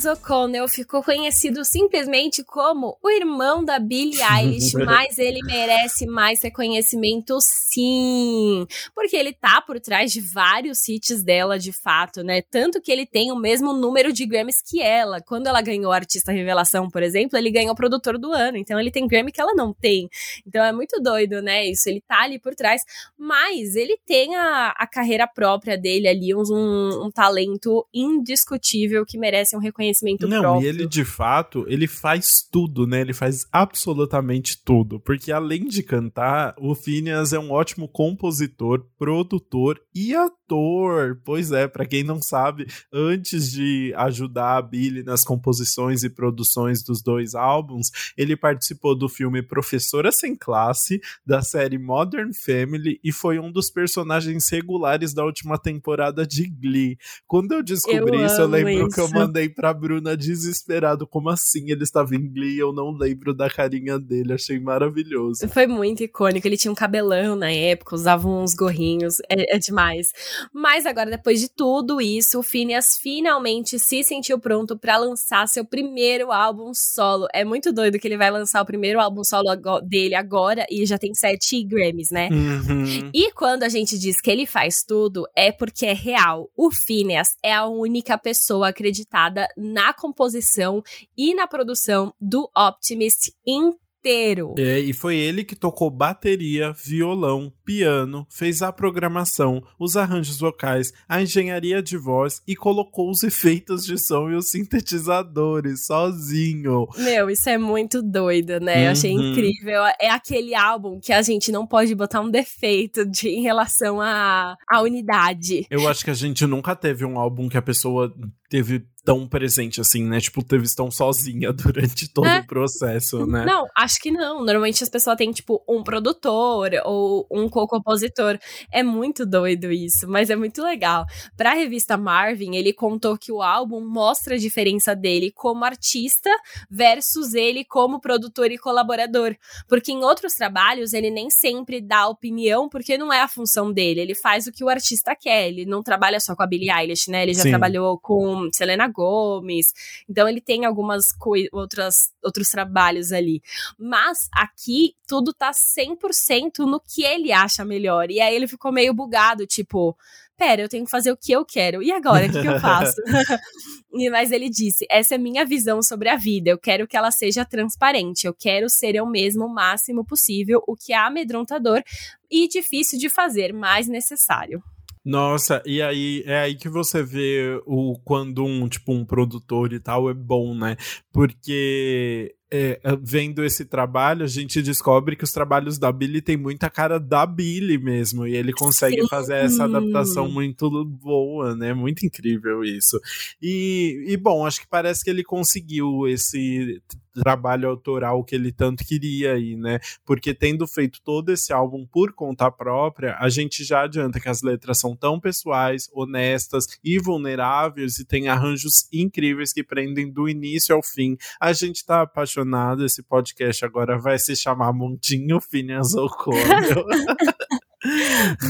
Phineas O'Connell ficou conhecido simplesmente como o irmão da Billie [LAUGHS] Eilish, mas ele merece mais reconhecimento sim, porque ele tá por trás de vários hits dela de fato, né? Tanto que ele tem o mesmo número de Grammys que ela. Quando ela ganhou Artista Revelação, por exemplo, ele ganhou Produtor do Ano, então ele tem Grammy que ela não tem. Então é muito doido, né? Isso, ele tá ali por trás, mas ele tem a, a carreira própria dele ali, um, um talento indiscutível que merece um reconhecimento conhecimento Não, próprio. e ele de fato, ele faz tudo, né? Ele faz absolutamente tudo, porque além de cantar, o Phineas é um ótimo compositor, produtor e ator. Pois é, para quem não sabe, antes de ajudar a Billy nas composições e produções dos dois álbuns, ele participou do filme Professora Sem Classe, da série Modern Family e foi um dos personagens regulares da última temporada de Glee. Quando eu descobri eu isso, eu lembro isso. que eu mandei pra Bruna desesperado. Como assim ele estava em Glee? Eu não lembro da carinha dele. Achei maravilhoso. Foi muito icônico. Ele tinha um cabelão na época, usava uns gorrinhos. É, é demais. Mas agora, depois de tudo isso, o Phineas finalmente se sentiu pronto para lançar seu primeiro álbum solo. É muito doido que ele vai lançar o primeiro álbum solo dele agora e já tem sete Grammys, né? Uhum. E quando a gente diz que ele faz tudo, é porque é real. O Phineas é a única pessoa acreditada na composição e na produção do Optimist inteiro. É, e foi ele que tocou bateria, violão, piano, fez a programação, os arranjos vocais, a engenharia de voz e colocou os efeitos de som e os sintetizadores sozinho. Meu, isso é muito doido, né? Eu achei Uhum. incrível. É aquele álbum que a gente não pode botar um defeito de, em relação à, à unidade. Eu acho que a gente nunca teve um álbum que a pessoa teve tão presente assim, né? Tipo, teve tão sozinha [LAUGHS] durante todo É. o processo, né? Não, acho que não. Normalmente as pessoas têm, tipo, um produtor ou um co-compositor. É muito doido isso, mas é muito legal. Pra revista Marvin, ele contou que o álbum mostra a diferença dele como artista versus ele como produtor e colaborador. Porque em outros trabalhos, ele nem sempre dá opinião, porque não é a função dele. Ele faz o que o artista quer. Ele não trabalha só com a Billie Eilish, né? Ele já Sim. trabalhou com Selena Gomez. Então ele tem algumas outras, outros trabalhos ali. Mas aqui tudo tá 100% no que ele acha melhor. E aí ele ficou meio bugado, tipo, pera, eu tenho que fazer o que eu quero. E agora, o que, que eu faço? [LAUGHS] Mas ele disse: essa é minha visão sobre a vida. Eu quero que ela seja transparente. Eu quero ser eu mesmo o máximo possível, o que é amedrontador e difícil de fazer, mas necessário. Nossa, e aí é aí que você vê o quando um tipo um produtor e tal é bom, né? Porque é, vendo esse trabalho, a gente descobre que os trabalhos da Billy tem muita cara da Billy mesmo, e ele consegue Sim. fazer essa adaptação muito boa, né? Muito incrível isso. E, e bom, acho que parece que ele conseguiu esse trabalho autoral que ele tanto queria aí, né? Porque tendo feito todo esse álbum por conta própria, a gente já adianta que as letras são tão pessoais, honestas e vulneráveis e tem arranjos incríveis que prendem do início ao fim. A gente tá apaixonado, esse podcast agora vai se chamar Mundinho Phineas O'Connell. [LAUGHS]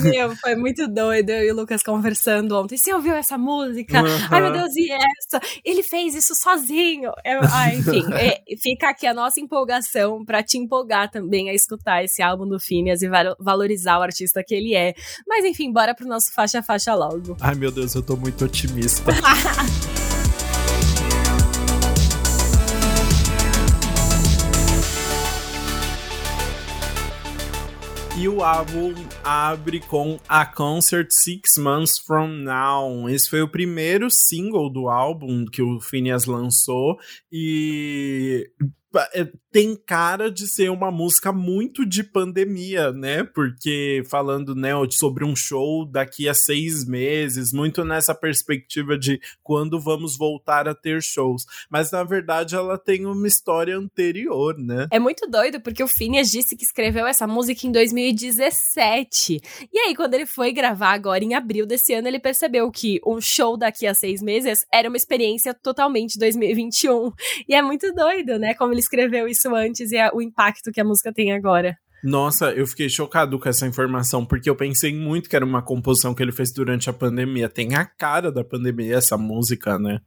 Meu, foi muito doido eu e o Lucas conversando ontem. Você ouviu essa música? Ai, meu Deus, e essa? Ele fez isso sozinho. Eu- ai, enfim, [LAUGHS] é, fica aqui a nossa empolgação pra te empolgar também a escutar esse álbum do Phineas e va- valorizar o artista que ele é. Mas enfim, bora pro nosso faixa-faixa logo. Ai meu Deus, eu tô muito otimista. [LAUGHS] E o álbum abre com A Concert Six Months From Now. Esse foi o primeiro single do álbum que o Phineas lançou e tem cara de ser uma música muito de pandemia, né? Porque falando, né, sobre um show daqui a seis meses, muito nessa perspectiva de quando vamos voltar a ter shows. Mas na verdade ela tem uma história anterior, né? É muito doido, porque o Phineas disse que escreveu essa música em 2017. E aí, quando ele foi gravar agora em abril desse ano, ele percebeu que um show daqui a seis meses era uma experiência totalmente 2021. E é muito doido, né? Como ele ele escreveu isso antes e a, o impacto que a música tem agora. Nossa, eu fiquei chocado com essa informação, porque eu pensei muito que era uma composição que ele fez durante a pandemia. Tem a cara da pandemia essa música, né?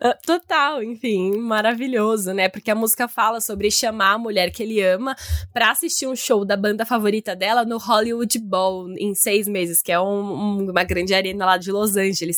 Uh, total, enfim, maravilhoso, né? Porque a música fala sobre chamar a mulher que ele ama para assistir um show da banda favorita dela no Hollywood Bowl em seis meses, que é um, uma grande arena lá de Los Angeles.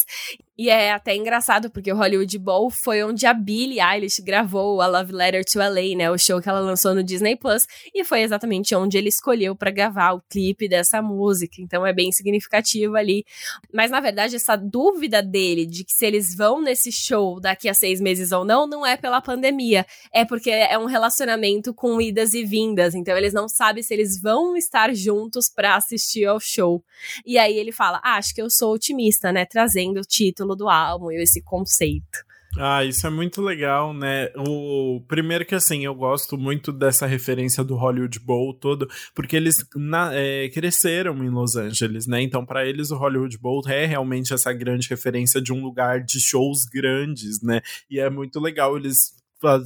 E é até engraçado, porque o Hollywood Bowl foi onde a Billie Eilish gravou a Love Letter to LA, né? O show que ela lançou no Disney Plus. E foi exatamente onde ele escolheu para gravar o clipe dessa música. Então é bem significativo ali. Mas na verdade, essa dúvida dele de que se eles vão nesse show daqui a seis meses ou não, não é pela pandemia. É porque é um relacionamento com idas e vindas. Então eles não sabem se eles vão estar juntos para assistir ao show. E aí ele fala: ah, acho que eu sou otimista, né? Trazendo o título título do álbum e esse conceito. Ah, isso é muito legal, né? O primeiro que assim, eu gosto muito dessa referência do Hollywood Bowl todo, porque eles na, é, cresceram em Los Angeles, né? Então, para eles o Hollywood Bowl é realmente essa grande referência de um lugar de shows grandes, né? E é muito legal eles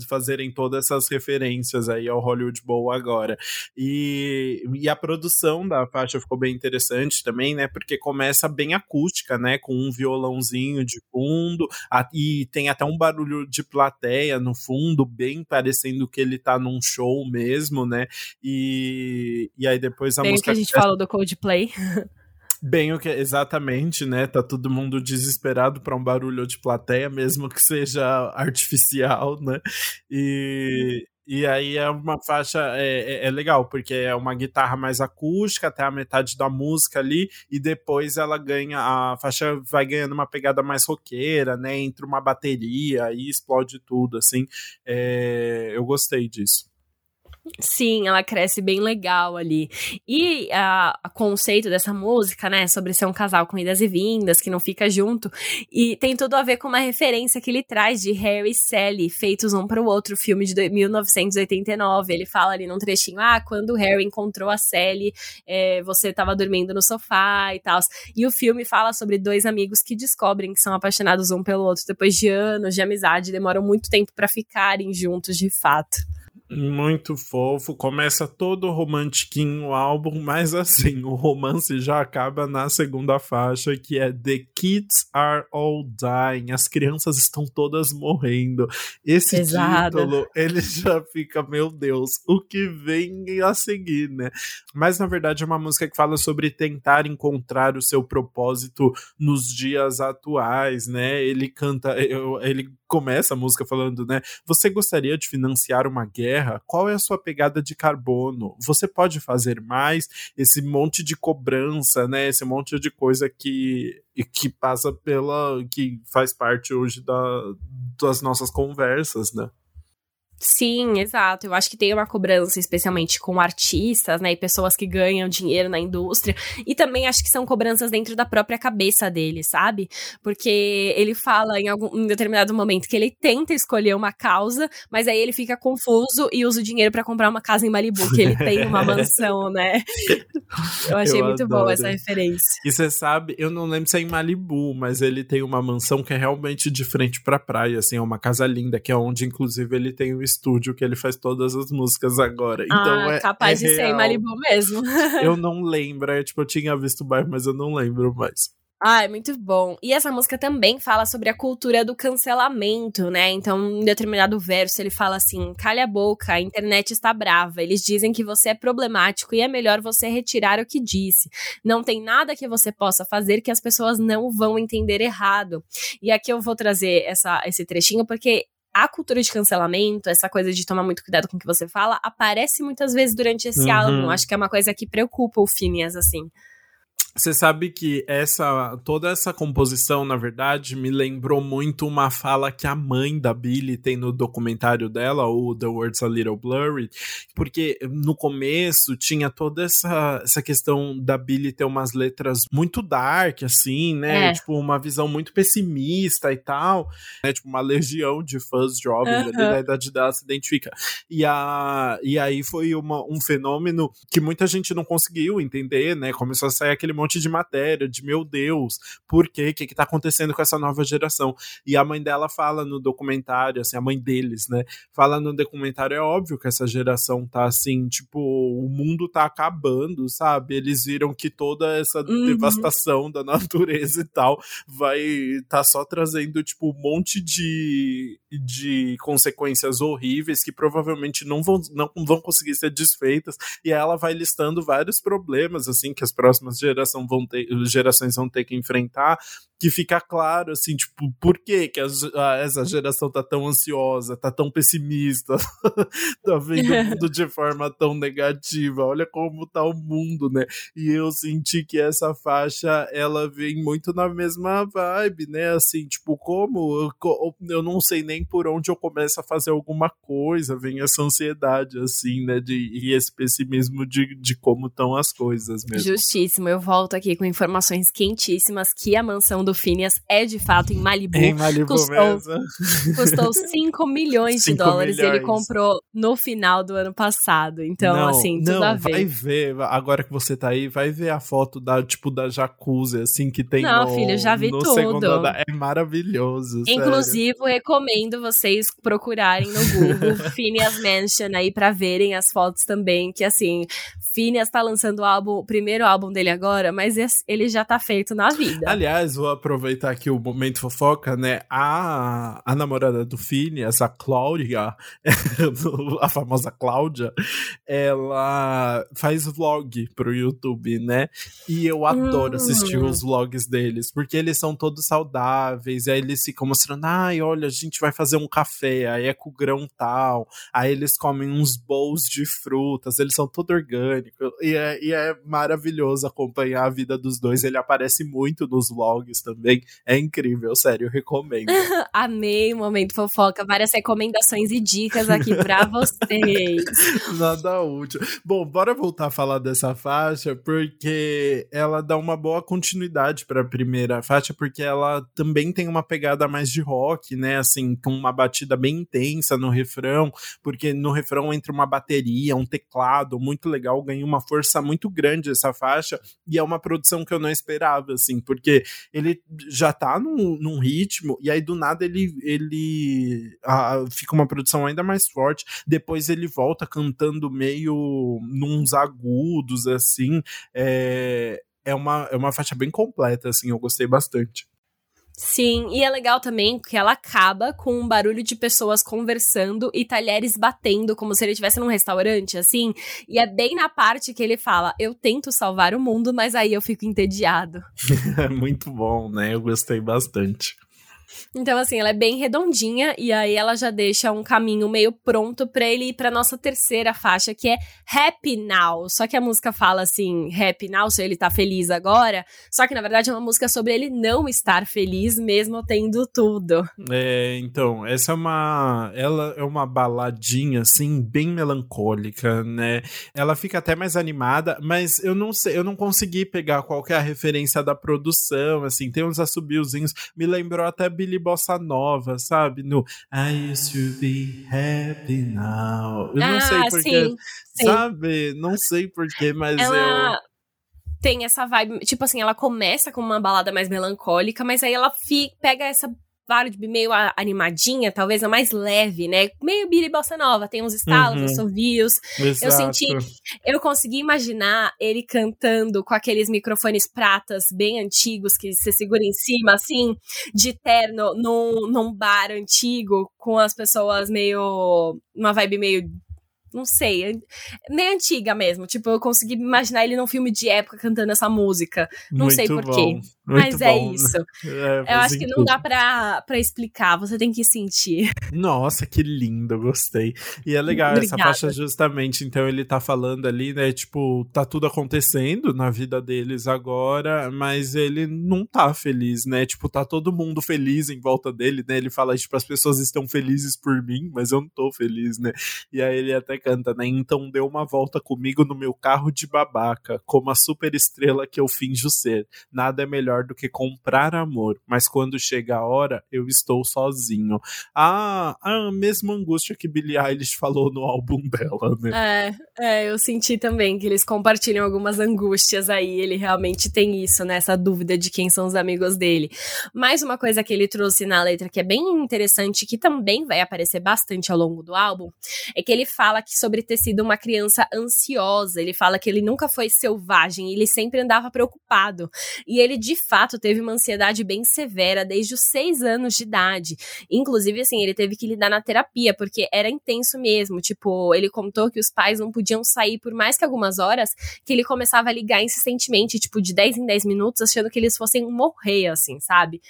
fazerem todas essas referências aí ao Hollywood Bowl agora. E, e a produção da faixa ficou bem interessante também, né? Porque começa bem acústica, né? Com um violãozinho de fundo, a, e tem até um barulho de plateia no fundo, bem parecendo que ele tá num show mesmo, né? E, e aí depois a bem música. que a gente fala do Coldplay. [LAUGHS] Bem o que exatamente, né? Tá todo mundo desesperado para um barulho de plateia, mesmo que seja artificial, né? E, e aí é uma faixa é, é, é, legal, porque é uma guitarra mais acústica até a metade da música ali, e depois ela ganha, a faixa vai ganhando uma pegada mais roqueira, né? Entre uma bateria e explode tudo, assim. É, eu gostei disso. Sim, ela cresce bem legal ali. E o conceito dessa música, né, sobre ser um casal com idas e vindas, que não fica junto, e tem tudo a ver com uma referência que ele traz de Harry e Sally, feitos um para o outro, filme de 1989. Ele fala ali num trechinho: ah, quando o Harry encontrou a Sally, é, você estava dormindo no sofá e tal. E o filme fala sobre dois amigos que descobrem que são apaixonados um pelo outro depois de anos de amizade, demoram muito tempo para ficarem juntos de fato muito fofo, começa todo romantiquinho o álbum, mas assim, o romance já acaba na segunda faixa, que é The Kids Are All Dying, as crianças estão todas morrendo. Esse Pesado. título, ele [LAUGHS] já fica, meu Deus, o que vem a seguir, né? Mas na verdade é uma música que fala sobre tentar encontrar o seu propósito nos dias atuais, né? Ele canta, ele começa a música falando, né? Você gostaria de financiar uma guerra? Qual é a sua pegada de carbono? Você pode fazer mais? Esse monte de cobrança, né? Esse monte de coisa que que passa pela que faz parte hoje da, das nossas conversas, né? Sim, exato. Eu acho que tem uma cobrança, especialmente com artistas, né, e pessoas que ganham dinheiro na indústria. E também acho que são cobranças dentro da própria cabeça dele, sabe? Porque ele fala em algum em determinado momento que ele tenta escolher uma causa, mas aí ele fica confuso e usa o dinheiro para comprar uma casa em Malibu, que ele tem uma [LAUGHS] mansão, né? Eu achei eu muito boa essa referência. E você sabe, eu não lembro se é em Malibu, mas ele tem uma mansão que é realmente de frente pra praia, assim, é uma casa linda, que é onde, inclusive, ele tem o estúdio que ele faz todas as músicas agora. Então ah, é capaz é de real. ser em Malibu mesmo. [LAUGHS] [LAUGHS] eu não lembro, é, tipo, eu tinha visto o bairro, mas eu não lembro mais. Ah, é muito bom. E essa música também fala sobre a cultura do cancelamento, né? Então, em determinado verso, ele fala assim: calha a boca, a internet está brava. Eles dizem que você é problemático e é melhor você retirar o que disse. Não tem nada que você possa fazer que as pessoas não vão entender errado. E aqui eu vou trazer essa, esse trechinho porque a cultura de cancelamento, essa coisa de tomar muito cuidado com o que você fala, aparece muitas vezes durante esse uhum. álbum. Acho que é uma coisa que preocupa o Phineas, assim. Você sabe que essa toda essa composição, na verdade, me lembrou muito uma fala que a mãe da Billy tem no documentário dela, o The Words a Little Blurry, porque no começo tinha toda essa, essa questão da Billy ter umas letras muito dark, assim, né? É. Tipo, uma visão muito pessimista e tal, né? Tipo, uma legião de fãs jovens ali da idade dela se identifica. E, a, e aí foi uma, um fenômeno que muita gente não conseguiu entender, né? Começou a sair aquele monte de matéria, de meu Deus, por quê? O que, que tá acontecendo com essa nova geração? E a mãe dela fala no documentário, assim, a mãe deles, né? Fala no documentário, é óbvio que essa geração tá assim, tipo, o mundo tá acabando, sabe? Eles viram que toda essa uhum. devastação da natureza e tal vai tá só trazendo, tipo, um monte de, de consequências horríveis que provavelmente não vão, não vão conseguir ser desfeitas. E ela vai listando vários problemas, assim, que as próximas gerações geração vão ter, gerações vão ter que enfrentar, que fica claro, assim, tipo, por que, que a, a, essa geração tá tão ansiosa, tá tão pessimista, [LAUGHS] tá vendo o mundo de forma tão negativa, olha como tá o mundo, né? E eu senti que essa faixa, ela vem muito na mesma vibe, né? Assim, tipo, como eu, eu não sei nem por onde eu começo a fazer alguma coisa, vem essa ansiedade, assim, né? De, e esse pessimismo de, de como estão as coisas mesmo. Justíssimo, eu volto aqui com informações quentíssimas que a mansão do Phineas é de fato em Malibu. Em Malibu custou, mesmo. Custou [LAUGHS] 5 milhões de dólares milhões. e ele comprou no final do ano passado. Então, não, assim, tudo não, a ver. Vai ver, agora que você tá aí, vai ver a foto da, tipo, da jacuzzi, assim, que tem não, no, filho, já vi tudo. É maravilhoso, Inclusive, sério. recomendo vocês procurarem no Google [LAUGHS] Phineas Mansion aí pra verem as fotos também, que assim, Phineas tá lançando o álbum, o primeiro álbum dele agora, mas ele já tá feito na vida. Aliás, vou aproveitar aqui o momento fofoca, né? A, a namorada do Phineas, a Cláudia, [LAUGHS] a famosa Cláudia, ela faz vlog pro YouTube, né? E eu adoro hum. assistir os vlogs deles, porque eles são todos saudáveis, aí eles ficam mostrando, ai, olha, a gente vai fazer um café, aí é com grão tal, aí eles comem uns bowls de frutas, eles são todo orgânicos, e é, e é maravilhoso acompanhar a vida dos dois, ele aparece muito nos vlogs também, é incrível, sério, recomendo. [LAUGHS] Amei o momento fofoca, várias recomendações e dicas aqui pra [LAUGHS] vocês. Nada útil. Bom, bora voltar a falar dessa faixa, porque ela dá uma boa continuidade pra primeira faixa, porque ela também tem uma pegada mais de rock, né, assim, com uma batida bem intensa no refrão, porque no refrão entra uma bateria, um teclado muito legal, ganha uma força muito grande essa faixa, e é uma produção que eu não esperava, assim, porque ele já tá num, num ritmo, e aí do nada ele, ele fica uma produção ainda mais forte, depois ele volta cantando meio nos agudos, assim, é, é, uma, é uma faixa bem completa, assim, eu gostei bastante. Sim, e é legal também que ela acaba com um barulho de pessoas conversando e talheres batendo, como se ele estivesse num restaurante, assim. E é bem na parte que ele fala: Eu tento salvar o mundo, mas aí eu fico entediado. [LAUGHS] Muito bom, né? Eu gostei bastante. Então, assim, ela é bem redondinha e aí ela já deixa um caminho meio pronto para ele ir pra nossa terceira faixa, que é Happy Now. Só que a música fala assim, Happy Now, se ele tá feliz agora. Só que na verdade é uma música sobre ele não estar feliz, mesmo tendo tudo. É, então, essa é uma. Ela é uma baladinha, assim, bem melancólica, né? Ela fica até mais animada, mas eu não sei, eu não consegui pegar qual é a referência da produção, assim, tem uns assobiozinhos. Me lembrou até Billy Bossa Nova, sabe? No I used to be happy now. Eu ah, não sei porque, sabe? Não sei porquê, mas ela... eu tem essa vibe, tipo assim, ela começa com uma balada mais melancólica, mas aí ela fica, pega essa vibe meio animadinha, talvez a mais leve, né? Meio Billy Bossa Nova, tem uns estalos, uhum. assovios. Eu senti, eu consegui imaginar ele cantando com aqueles microfones pratas bem antigos que você segura em cima, assim, de terno, num, num bar antigo, com as pessoas meio. uma vibe meio não sei, meio antiga mesmo. Tipo, eu consegui imaginar ele num filme de época cantando essa música. Não Muito sei porquê. Mas é bom, né? isso. [LAUGHS] É, Eu acho que não dá pra, pra explicar, você tem que sentir. Nossa, que lindo, gostei. E é legal Obrigada. essa faixa justamente, então ele tá falando ali, né, tipo, tá tudo acontecendo na vida deles agora, mas ele não tá feliz, né? Tipo, tá todo mundo feliz em volta dele, né? Ele fala, tipo, as pessoas estão felizes por mim, mas eu não tô feliz, né? E aí ele até canta, né? Então deu uma volta comigo no meu carro de babaca, como a super estrela que eu finjo ser. Nada é melhor do que comprar amor, mas quando chega a hora, eu estou sozinho. Ah, a mesma angústia que Billie Eilish falou no álbum dela, né? É, é, eu senti também que eles compartilham algumas angústias aí. Ele realmente tem isso, né? Essa dúvida de quem são os amigos dele. Mais uma coisa que ele trouxe na letra que é bem interessante, que também vai aparecer bastante ao longo do álbum, é que ele fala que sobre ter sido uma criança ansiosa. Ele fala que ele nunca foi selvagem, ele sempre andava preocupado. E ele, de fato, teve uma ansiedade bem severa desde os seis anos de idade. Inclusive, assim, ele teve que lidar na terapia, porque era intenso mesmo. Tipo, ele contou que os pais não podiam sair por mais que algumas horas, que ele começava a ligar insistentemente, tipo, de 10 em 10 minutos, achando que eles fossem morrer, assim, sabe?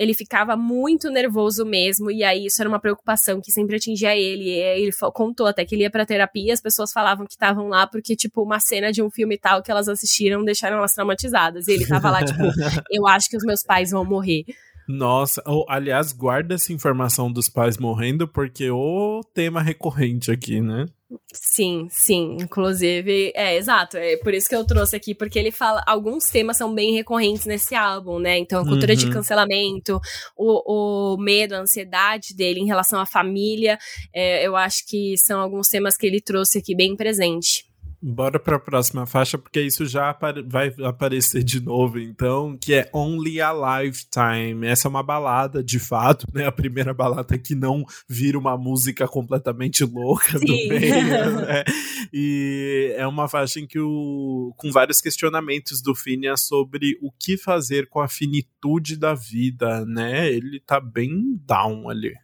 Ele ficava muito nervoso mesmo, e aí isso era uma preocupação que sempre atingia ele. E ele contou até que ele ia pra terapia, as pessoas falavam que estavam lá porque, tipo, uma cena de um filme tal que elas assistiram deixaram elas traumatizadas. E ele tava lá, tipo, [LAUGHS] eu acho que os meus pais vão morrer. Nossa, oh, aliás, guarda essa informação dos pais morrendo, porque o tema recorrente aqui, né? Sim, sim. Inclusive, é exato. É por isso que eu trouxe aqui, porque ele fala. Alguns temas são bem recorrentes nesse álbum, né? Então, a cultura uhum. de cancelamento, o, o, medo, a ansiedade dele em relação à família. É, eu acho que são alguns temas que ele trouxe aqui bem presente. Bora para a próxima faixa, porque isso já apare vai aparecer de novo, então, que é Only a Lifetime. Essa é uma balada, de fato, né? A primeira balada que não vira uma música completamente louca Sim. do meio, [LAUGHS] né? E é uma faixa em que o, com vários questionamentos do Phineas sobre o que fazer com a finitude da vida, né? Ele tá bem down ali.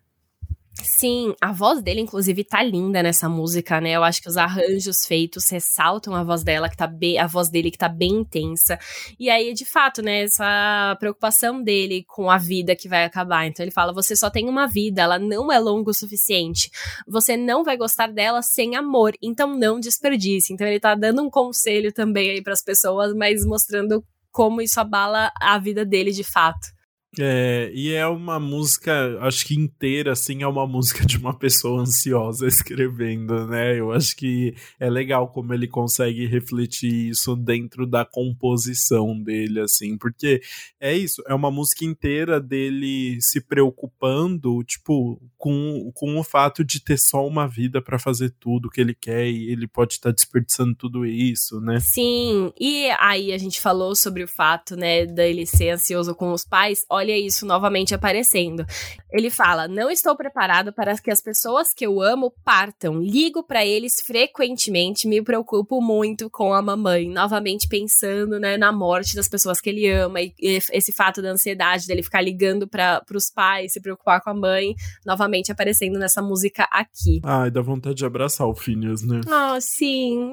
Sim, a voz dele, inclusive, tá linda nessa música, né? Eu acho que os arranjos feitos ressaltam a voz dela, que tá bem, a voz dele que tá bem intensa. E aí, de fato, né, essa preocupação dele com a vida que vai acabar. Então ele fala: você só tem uma vida, ela não é longa o suficiente. Você não vai gostar dela sem amor, então não desperdice. Então ele tá dando um conselho também aí para as pessoas, mas mostrando como isso abala a vida dele de fato. É, e é uma música, acho que inteira, assim, é uma música de uma pessoa ansiosa escrevendo, né? Eu acho que é legal como ele consegue refletir isso dentro da composição dele, assim, porque é isso, é uma música inteira dele se preocupando, tipo, com, com o fato de ter só uma vida para fazer tudo que ele quer e ele pode estar tá desperdiçando tudo isso, né? Sim, e aí a gente falou sobre o fato, né, dele ser ansioso com os pais. Olha isso novamente aparecendo. Ele fala: Não estou preparado para que as pessoas que eu amo partam. Ligo para eles frequentemente, me preocupo muito com a mamãe. Novamente pensando né, na morte das pessoas que ele ama e, e esse fato da ansiedade dele ficar ligando para os pais, se preocupar com a mãe, novamente aparecendo nessa música aqui. Ai, dá vontade de abraçar o Phineas, né? Oh, sim.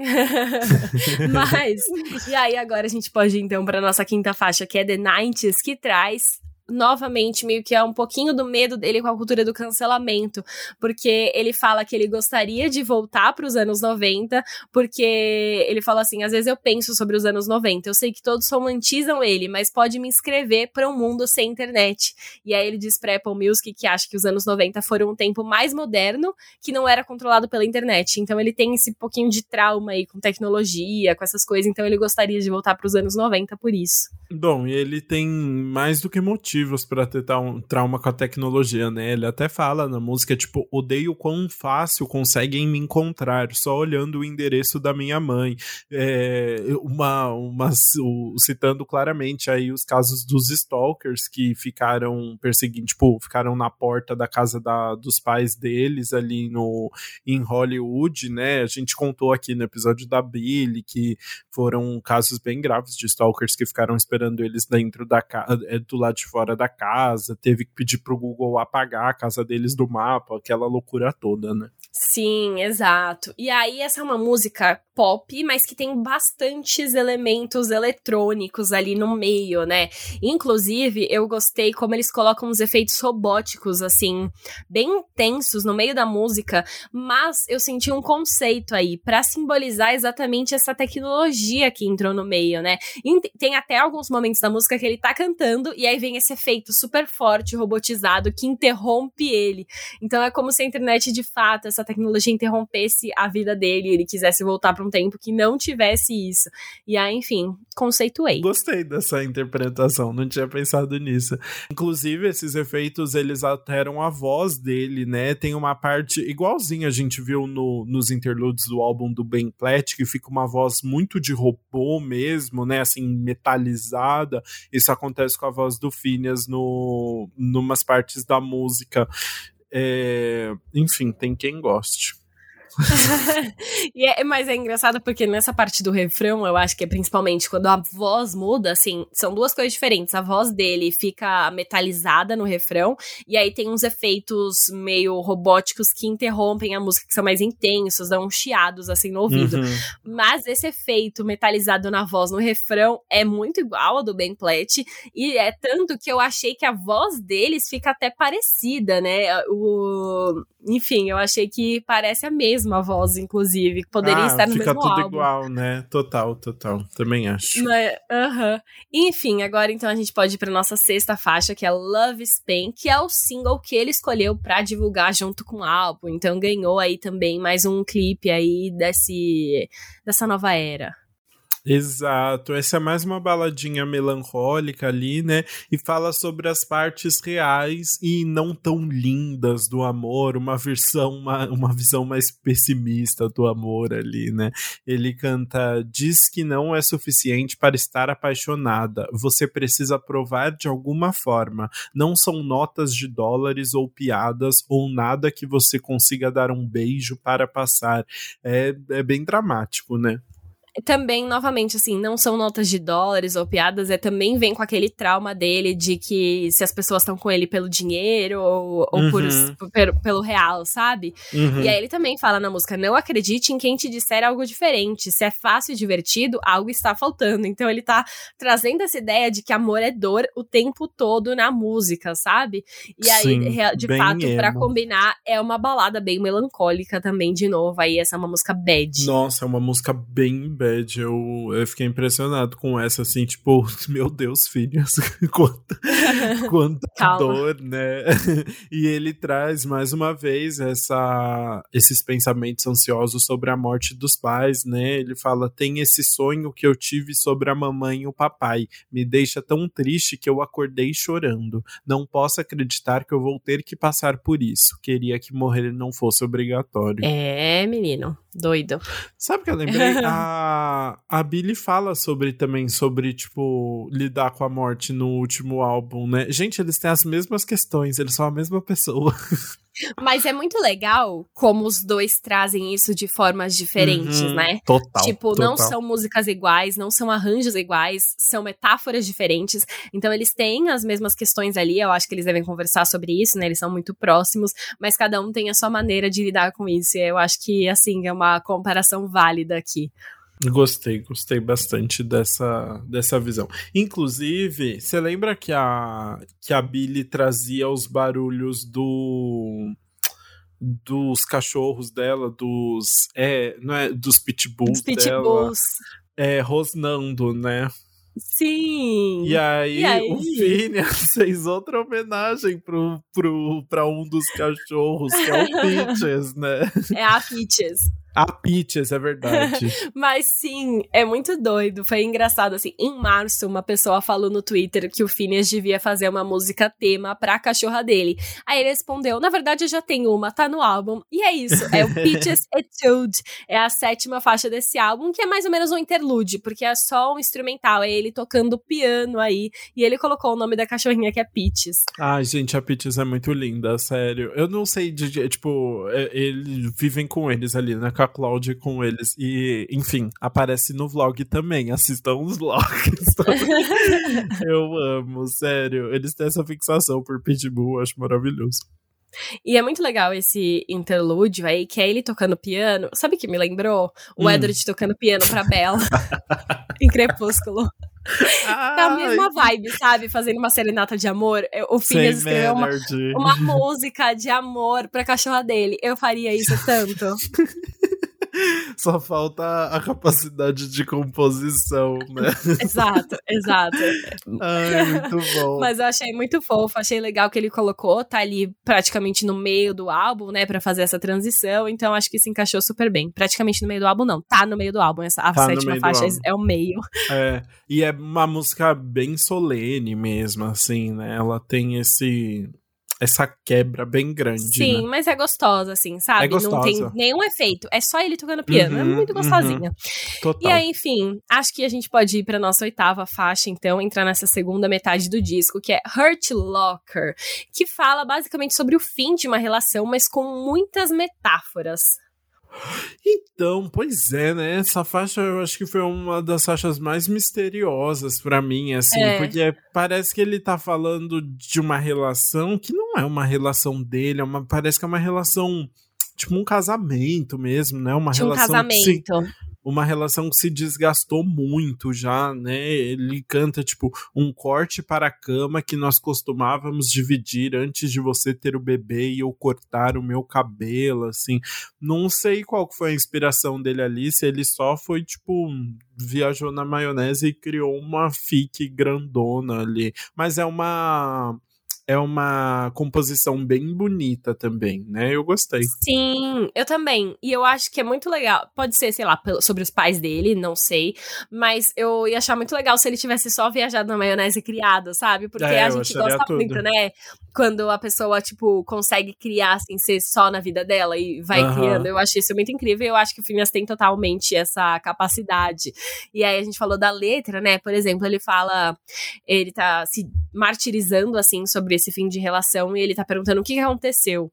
[LAUGHS] Mas, e aí agora a gente pode ir então para nossa quinta faixa, que é The 90s, que traz novamente meio que é um pouquinho do medo dele com a cultura do cancelamento, porque ele fala que ele gostaria de voltar para os anos 90, porque ele fala assim, às vezes eu penso sobre os anos 90, eu sei que todos romantizam ele, mas pode me inscrever para um mundo sem internet. E aí ele diz para Apple Music que acha que os anos 90 foram um tempo mais moderno, que não era controlado pela internet. Então ele tem esse pouquinho de trauma aí com tecnologia, com essas coisas, então ele gostaria de voltar para os anos 90 por isso. Bom, e ele tem mais do que motivos para ter um trauma com a tecnologia, né? Ele até fala na música, tipo, odeio quão fácil conseguem me encontrar só olhando o endereço da minha mãe. É, uma, uma, citando claramente aí os casos dos stalkers que ficaram perseguindo, tipo, ficaram na porta da casa da, dos pais deles ali no, em Hollywood, né? A gente contou aqui no episódio da Billy que foram casos bem graves de stalkers que ficaram esperando eles dentro da casa, é, do lado de fora fora da casa, teve que pedir pro Google apagar a casa deles do mapa, aquela loucura toda, né? Sim, exato. E aí, essa é uma música pop, mas que tem bastantes elementos eletrônicos ali no meio, né? Inclusive, eu gostei como eles colocam os efeitos robóticos, assim, bem intensos no meio da música, mas eu senti um conceito aí para simbolizar exatamente essa tecnologia que entrou no meio, né? E tem até alguns momentos da música que ele tá cantando e aí vem esse efeito super forte, robotizado, que interrompe ele. Então é como se a internet de fato, essa tecnologia interrompesse a vida dele e ele quisesse voltar para um tempo que não tivesse isso. E aí, enfim, conceituei. Gostei dessa interpretação, não tinha pensado nisso. Inclusive, esses efeitos, eles alteram a voz dele, né? Tem uma parte igualzinha a gente viu no, nos interludes do álbum do Ben Platt, que fica uma voz muito de robô mesmo, né? Assim, metalizada. Isso acontece com a voz do No numas partes da música. É, enfim, tem quem goste. [LAUGHS] e é, mas é engraçado porque nessa parte do refrão, eu acho que é principalmente quando a voz muda, assim, são duas coisas diferentes. A voz dele fica metalizada no refrão, e aí tem uns efeitos meio robóticos que interrompem a música, que são mais intensos, dão uns chiados assim no ouvido. Uhum. Mas esse efeito metalizado na voz no refrão é muito igual ao do Ben Platt, e é tanto que eu achei que a voz deles fica até parecida, né? O, enfim, eu achei que parece a mesma voz, inclusive. Poderia ah, estar no mesmo álbum. Fica tudo igual, né? Total, total. Também acho. Mas, uh -huh. Enfim, agora então a gente pode ir pra nossa sexta faixa, que é Love Spain, que é o single que ele escolheu para divulgar junto com o álbum. Então ganhou aí também mais um clipe aí desse, dessa nova era. Exato, essa é mais uma baladinha melancólica ali, né? E fala sobre as partes reais e não tão lindas do amor, uma versão, uma, uma visão mais pessimista do amor ali, né? Ele canta: diz que não é suficiente para estar apaixonada, você precisa provar de alguma forma. Não são notas de dólares ou piadas ou nada que você consiga dar um beijo para passar. É, é bem dramático, né? Também, novamente, assim, não são notas de dólares ou piadas, é também vem com aquele trauma dele de que se as pessoas estão com ele pelo dinheiro ou, ou uhum. por, por, pelo real, sabe? Uhum. E aí ele também fala na música: não acredite em quem te disser algo diferente. Se é fácil e divertido, algo está faltando. Então ele tá trazendo essa ideia de que amor é dor o tempo todo na música, sabe? E aí, Sim, de fato, para combinar, é uma balada bem melancólica também, de novo. Aí essa é uma música bad. Nossa, é uma música bem Bad, eu, eu fiquei impressionado com essa, assim, tipo, [LAUGHS] meu Deus, filhas, [LAUGHS] quanta, [LAUGHS] quanta dor, né? E ele traz, mais uma vez, essa, esses pensamentos ansiosos sobre a morte dos pais, né? Ele fala, tem esse sonho que eu tive sobre a mamãe e o papai, me deixa tão triste que eu acordei chorando. Não posso acreditar que eu vou ter que passar por isso. Queria que morrer não fosse obrigatório. É, menino, doido. Sabe o que eu lembrei? a a, Billy fala sobre também, sobre, tipo, lidar com a morte no último álbum, né? Gente, eles têm as mesmas questões, eles são a mesma pessoa. [LAUGHS] Mas é muito legal como os dois trazem isso de formas diferentes, uhum, né? Total. Tipo, total. não são músicas iguais, não são arranjos iguais, são metáforas diferentes. Então, eles têm as mesmas questões ali. Eu acho que eles devem conversar sobre isso, né? Eles são muito próximos, mas cada um tem a sua maneira de lidar com isso. E eu acho que, assim, é uma comparação válida aqui. Gostei, gostei bastante dessa, dessa visão. Inclusive, você lembra que a, que a Billy trazia os barulhos do dos cachorros dela, dos é, não é, dos pitbulls, pitbulls. dela, é, rosnando, né? Sim! E aí, e aí? o Phineas [LAUGHS] fez outra homenagem pro, pro, pra um dos cachorros, que é o [LAUGHS] Peaches, né? É a Peaches. A Peaches, é verdade. [LAUGHS] Mas sim, é muito doido. Foi engraçado, assim. Em março, uma pessoa falou no Twitter que o Phineas devia fazer uma música tema pra cachorra dele. Aí ele respondeu: Na verdade, eu já tenho uma, tá no álbum. E é isso. É o [LAUGHS] Peaches Etude. É a sétima faixa desse álbum, que é mais ou menos um interlude, porque é só um instrumental. É ele tocando piano aí. E ele colocou o nome da cachorrinha, que é Peaches. Ai, gente, a Peaches é muito linda, sério. Eu não sei de. Tipo, é, eles vivem com eles ali na casa com a Cláudia e com eles. E, enfim, aparece no vlog também. Assistam os vlogs. [LAUGHS] eu amo, sério. Eles têm essa fixação por Pitbull, acho maravilhoso. E é muito legal esse interlúdio aí, que é ele tocando piano. Sabe que me lembrou? O hum. Edward tocando piano pra Bella [LAUGHS] em Crepúsculo. Ah, da mesma vibe, sabe? Fazendo uma serenata de amor. O Phineas escreveu uma, uma música de amor pra cachorra dele. Eu faria isso tanto. [LAUGHS] Só falta a capacidade de composição, né? [LAUGHS] exato, exato. Ai, muito bom. Mas eu achei muito fofo, achei legal que ele colocou, tá ali praticamente no meio do álbum, né, para fazer essa transição, então acho que se encaixou super bem. Praticamente no meio do álbum, não, tá no meio do álbum, essa, a tá sétima faixa é o meio. É, e é uma música bem solene mesmo, assim, né? Ela tem esse essa quebra bem grande. Sim, né? mas é gostosa, assim, sabe? É gostosa. Não tem nenhum efeito. É só ele tocando piano. É uhum, é muito gostosinha. Uhum. Total. E aí, enfim, acho que a gente pode ir pra nossa oitava faixa, então, entrar nessa segunda metade do disco, que é Hurt Locker, que fala basicamente sobre o fim de uma relação, mas com muitas metáforas. Então, pois é, né? Essa faixa eu acho que foi uma das faixas mais misteriosas para mim, assim, é. porque parece que ele tá falando de uma relação que não é uma relação dele, é uma, parece que é uma relação tipo um casamento mesmo, né? Uma de relação um casamento uma relação que se desgastou muito já, né? Ele canta tipo um corte para a cama que nós costumávamos dividir antes de você ter o bebê e eu cortar o meu cabelo, assim. Não sei qual foi a inspiração dele ali, se ele só foi tipo viajou na maionese e criou uma fique grandona ali, mas é uma é uma composição bem bonita também, né? Eu gostei. Sim, eu também. E eu acho que é muito legal. Pode ser, sei lá, sobre os pais dele, não sei. Mas eu ia achar muito legal se ele tivesse só viajado na maionese criado, sabe? Porque é, a gente gosta tudo. muito, né? Quando a pessoa, tipo, consegue criar sem ser só na vida dela e vai uhum. criando. Eu acho isso muito incrível. Eu acho que o Phineas tem totalmente essa capacidade. E aí a gente falou da letra, né? Por exemplo, ele fala. Ele tá se martirizando, assim, sobre esse fim de relação e ele tá perguntando o que aconteceu.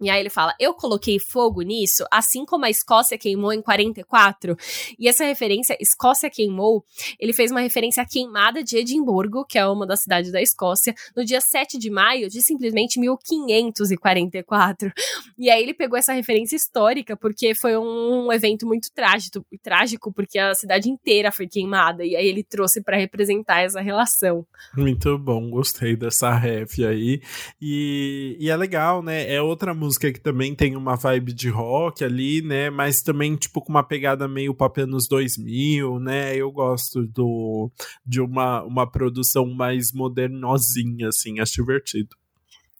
E aí ele fala: Eu coloquei fogo nisso, assim como a Escócia queimou em 44. E essa referência, Escócia queimou, ele fez uma referência à queimada de Edimburgo, que é uma das cidades da Escócia, no dia 7 de maio de simplesmente 1544. E aí ele pegou essa referência histórica, porque foi um evento muito trágico, trágico porque a cidade inteira foi queimada. E aí ele trouxe para representar essa relação. Muito bom, gostei dessa ref aí. E, e é legal, né? É outra música música que também tem uma vibe de rock ali, né? Mas também, tipo, com uma pegada meio pop anos 2000, né? Eu gosto do, de uma, uma produção mais modernosinha, assim, acho divertido.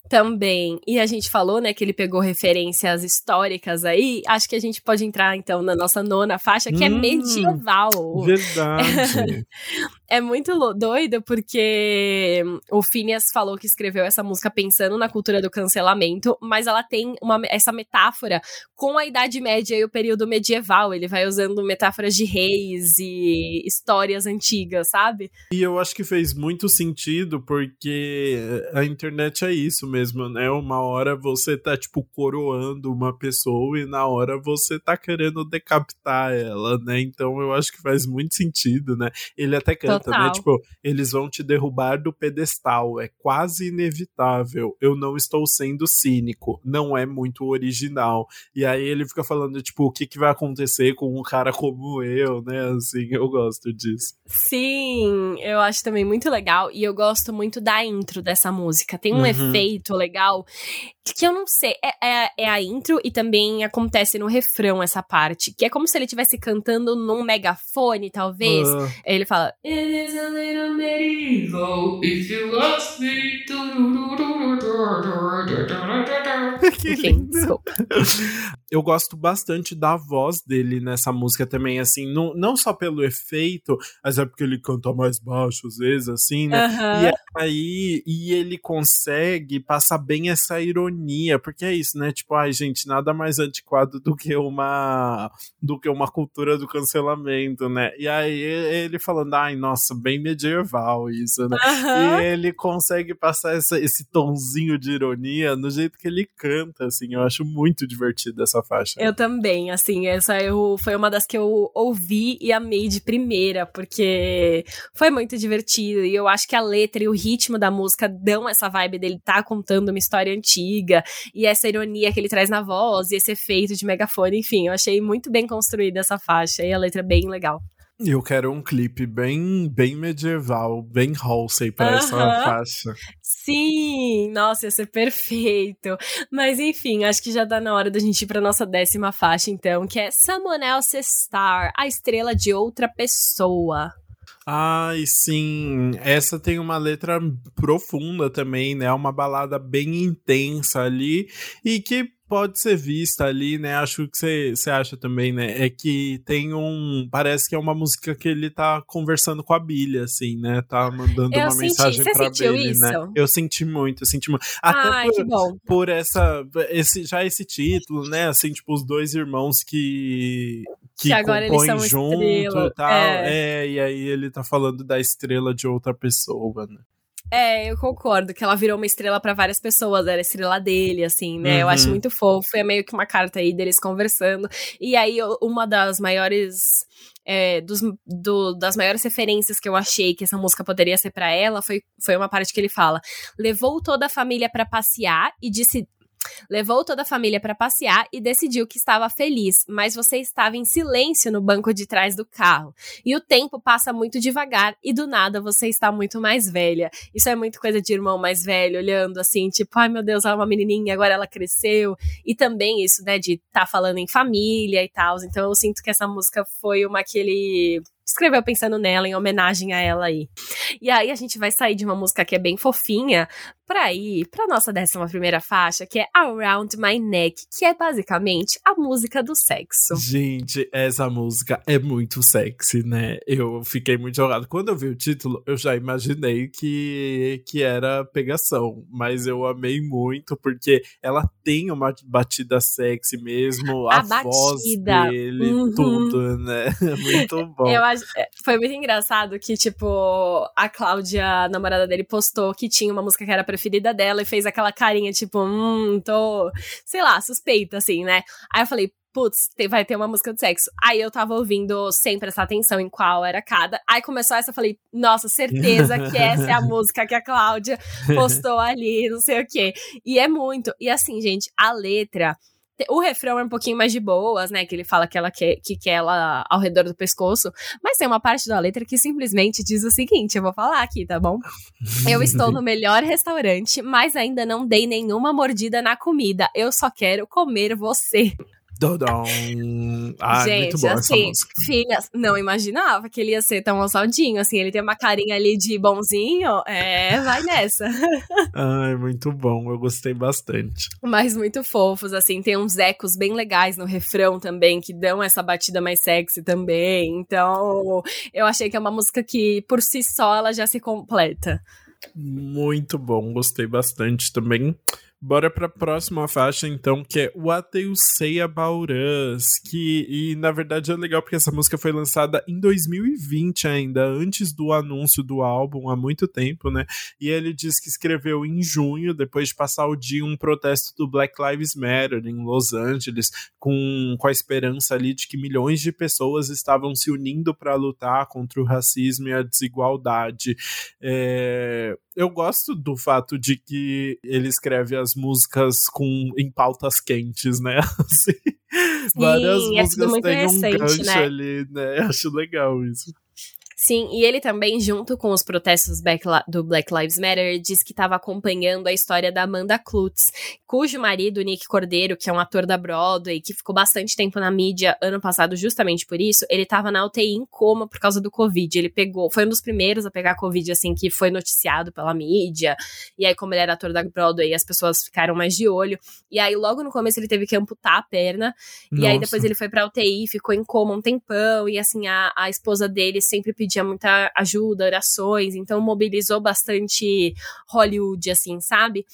Também. E a gente falou, né, que ele pegou referências históricas aí. Acho que a gente pode entrar, então, na nossa nona faixa, que é hum, é medieval. Verdade. [LAUGHS] é muito doido, porque o Phineas falou que escreveu essa música pensando na cultura do cancelamento, mas ela tem uma, essa metáfora com a Idade Média e o período medieval. Ele vai usando metáforas de reis e histórias antigas, sabe? E eu acho que fez muito sentido, porque a internet é isso mesmo mesmo, né? Uma hora você tá, tipo, coroando uma pessoa e na hora você tá querendo decapitar ela, né? Então eu acho que faz muito sentido, né? Ele até canta, né? Total. né? Tipo, eles vão te derrubar do pedestal, é quase inevitável. Eu não estou sendo cínico, não é muito original. E aí ele fica falando, tipo, o que, que vai acontecer com um cara como eu, né? Assim, eu gosto disso. Sim, eu acho também muito legal e eu gosto muito da intro dessa música. Tem um uhum. efeito legal, que eu não sei, é, é, é, a intro e também acontece no refrão essa parte, que é como se ele estivesse cantando num megafone, talvez. Ele fala: It is a little medieval if you ask me. Enfim, desculpa. [LAUGHS] Eu gosto bastante da voz dele nessa música também, assim, não, não só pelo efeito, mas é porque ele canta mais baixo às vezes, assim, né? Uh -huh. E aí, e ele consegue passar bem essa ironia, porque é isso, né? Tipo, ai, gente, nada mais antiquado do que uma do que uma cultura do cancelamento, né? E aí ele falando, ai, nossa, bem medieval isso, né? Uh -huh. E ele consegue passar essa, esse tonzinho de ironia no jeito que ele canta assim, eu acho muito divertida essa faixa. Eu também, assim, essa eu, foi uma das que eu ouvi e amei de primeira, porque foi muito divertido, e eu acho que a letra e o ritmo da música dão essa vibe dele tá contando uma história antiga, e essa ironia que ele traz na voz, e esse efeito de megafone, enfim, eu achei muito bem construída essa faixa, e a letra é bem legal. Eu quero um clipe bem, bem medieval, bem Halsey para essa faixa. Sim, nossa, ia ser perfeito. Mas enfim, acho que já dá na hora da gente ir pra nossa décima faixa, então, que é Someone Else's Star, a estrela de outra pessoa. Ai, sim. Essa tem uma letra profunda também, né? Uma balada bem intensa ali e que pode ser vista ali, né? Acho que você acha também, né? É que tem um. Parece que é uma música que ele tá conversando com a Billy, assim, né? Tá mandando eu uma senti, mensagem pra Billy, isso? né? Eu senti muito, eu senti muito. Até Ai, por, por essa. Esse, já esse título, né? Assim, tipo, os dois irmãos que. Que, Que agora eles compõem são junto estrela, e tal. é. É. e aí ele tá falando da estrela de outra pessoa, né? É, eu concordo que ela virou uma estrela pra várias pessoas, era a estrela dele, assim, né? Eu acho Uhum. muito fofo, é meio que uma carta aí deles conversando. E aí, uma das maiores. é, dos, do- das maiores referências que eu achei que essa música poderia ser pra ela foi, foi uma parte que ele fala: levou toda a família pra passear e disse. Levou toda a família pra passear e decidiu que estava feliz, mas você estava em silêncio no banco de trás do carro. E o tempo passa muito devagar e do nada você está muito mais velha. Isso é muito coisa de irmão mais velho, olhando assim, tipo, ai meu Deus, ela é uma menininha, agora ela cresceu. E também isso, né, de estar falando em família e tal. Então eu sinto que essa música foi uma que ele escreveu pensando nela, em homenagem a ela aí. E aí a gente vai sair de uma música que é bem fofinha pra ir pra nossa décima primeira faixa, que é Around My Neck, que é basicamente a música do sexo. Gente, essa música é muito sexy, né? Eu fiquei muito jogado. Quando eu vi o título, eu já imaginei que, que era pegação, mas eu amei muito porque ela tem uma batida sexy mesmo, a, A voz batida. dele, Uhum. tudo, né? [LAUGHS] Muito bom. Eu é, foi muito engraçado que, tipo, a Cláudia, a namorada dele, postou que tinha uma música que era a preferida dela e fez aquela carinha, tipo, hum, tô, sei lá, suspeita, assim, né? Aí eu falei, putz, vai ter uma música de sexo. Aí eu tava ouvindo sem prestar atenção em qual era cada. Aí começou essa, eu falei, nossa, certeza que [LAUGHS] essa é a música que a Cláudia postou ali, não sei o quê. E é muito. E assim, gente, a letra. O refrão é um pouquinho mais de boas, né? Que ele fala que ela quer, que quer ela ao redor do pescoço. Mas tem uma parte da letra que simplesmente diz o seguinte: eu vou falar aqui, tá bom? Eu estou no melhor restaurante, mas ainda não dei nenhuma mordida na comida. Eu só quero comer você. Dodom. Ah, muito Gente, boa essa assim, filhas, não imaginava que ele ia ser tão ousaldinho. Assim, ele tem uma carinha ali de bonzinho. É, vai nessa. [LAUGHS] Ai, muito bom. Eu gostei bastante. Mas muito fofos, assim, tem uns ecos bem legais no refrão também, que dão essa batida mais sexy também. Então, eu achei que é uma música que, por si só, ela já se completa. Muito bom, gostei bastante também. Bora pra próxima faixa, então, que é What You Say About Us. Que, e na verdade é legal porque essa música foi lançada em 2020 ainda, antes do anúncio do álbum, há muito tempo, né? E ele diz que escreveu em junho, depois de passar o dia um protesto do Black Lives Matter em Los Angeles, com, com a esperança ali de que milhões de pessoas estavam se unindo para lutar contra o racismo e a desigualdade. É, eu gosto do fato de que ele escreve as músicas com em pautas quentes, né? [LAUGHS] Assim, várias é músicas têm um gancho né? ali, né? Acho legal isso. Sim, e ele também, junto com os protestos do Black Lives Matter, diz que estava acompanhando a história da Amanda Klutz, cujo marido, Nick Cordeiro, que é um ator da Broadway, que ficou bastante tempo na mídia ano passado justamente por isso, ele estava na UTI em coma por causa do Covid. Ele pegou, foi um dos primeiros a pegar Covid, assim, que foi noticiado pela mídia. E aí, como ele era ator da Broadway, as pessoas ficaram mais de olho. E aí, logo no começo, ele teve que amputar a perna. E aí Nossa. depois ele foi pra UTI, ficou em coma um tempão, e assim, a, a esposa dele sempre pedia muita ajuda, orações, então mobilizou bastante Hollywood, assim, sabe?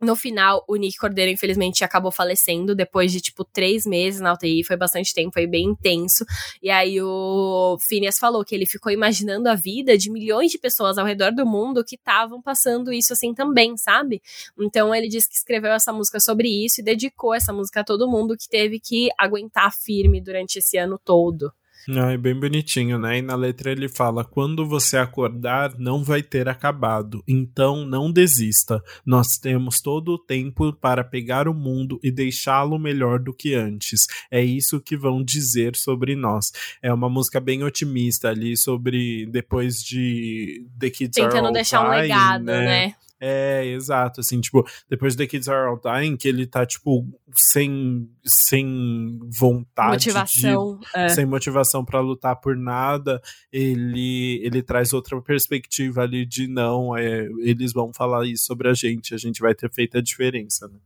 No final, o Nick Cordeiro, infelizmente, acabou falecendo depois de, tipo, três meses na UTI. Foi bastante tempo, foi bem intenso. E aí o Phineas falou que ele ficou imaginando a vida de milhões de pessoas ao redor do mundo que estavam passando isso assim também, sabe? Então ele disse que escreveu essa música sobre isso e dedicou essa música a todo mundo que teve que aguentar firme durante esse ano todo. Ah, é bem bonitinho, né? E na letra ele fala: quando você acordar, não vai ter acabado, então não desista. Nós temos todo o tempo para pegar o mundo e deixá-lo melhor do que antes. É isso que vão dizer sobre nós. É uma música bem otimista ali sobre depois de The Kids Tentando Are All deixar um Dying, legado, né? né? É, exato, assim, tipo, depois de The Kids Are All Dying, que ele tá, tipo, sem, sem vontade Motivação. é. de, sem motivação para lutar por nada, ele, ele traz outra perspectiva ali de não, é, eles vão falar isso sobre a gente, a gente vai ter feito a diferença, né?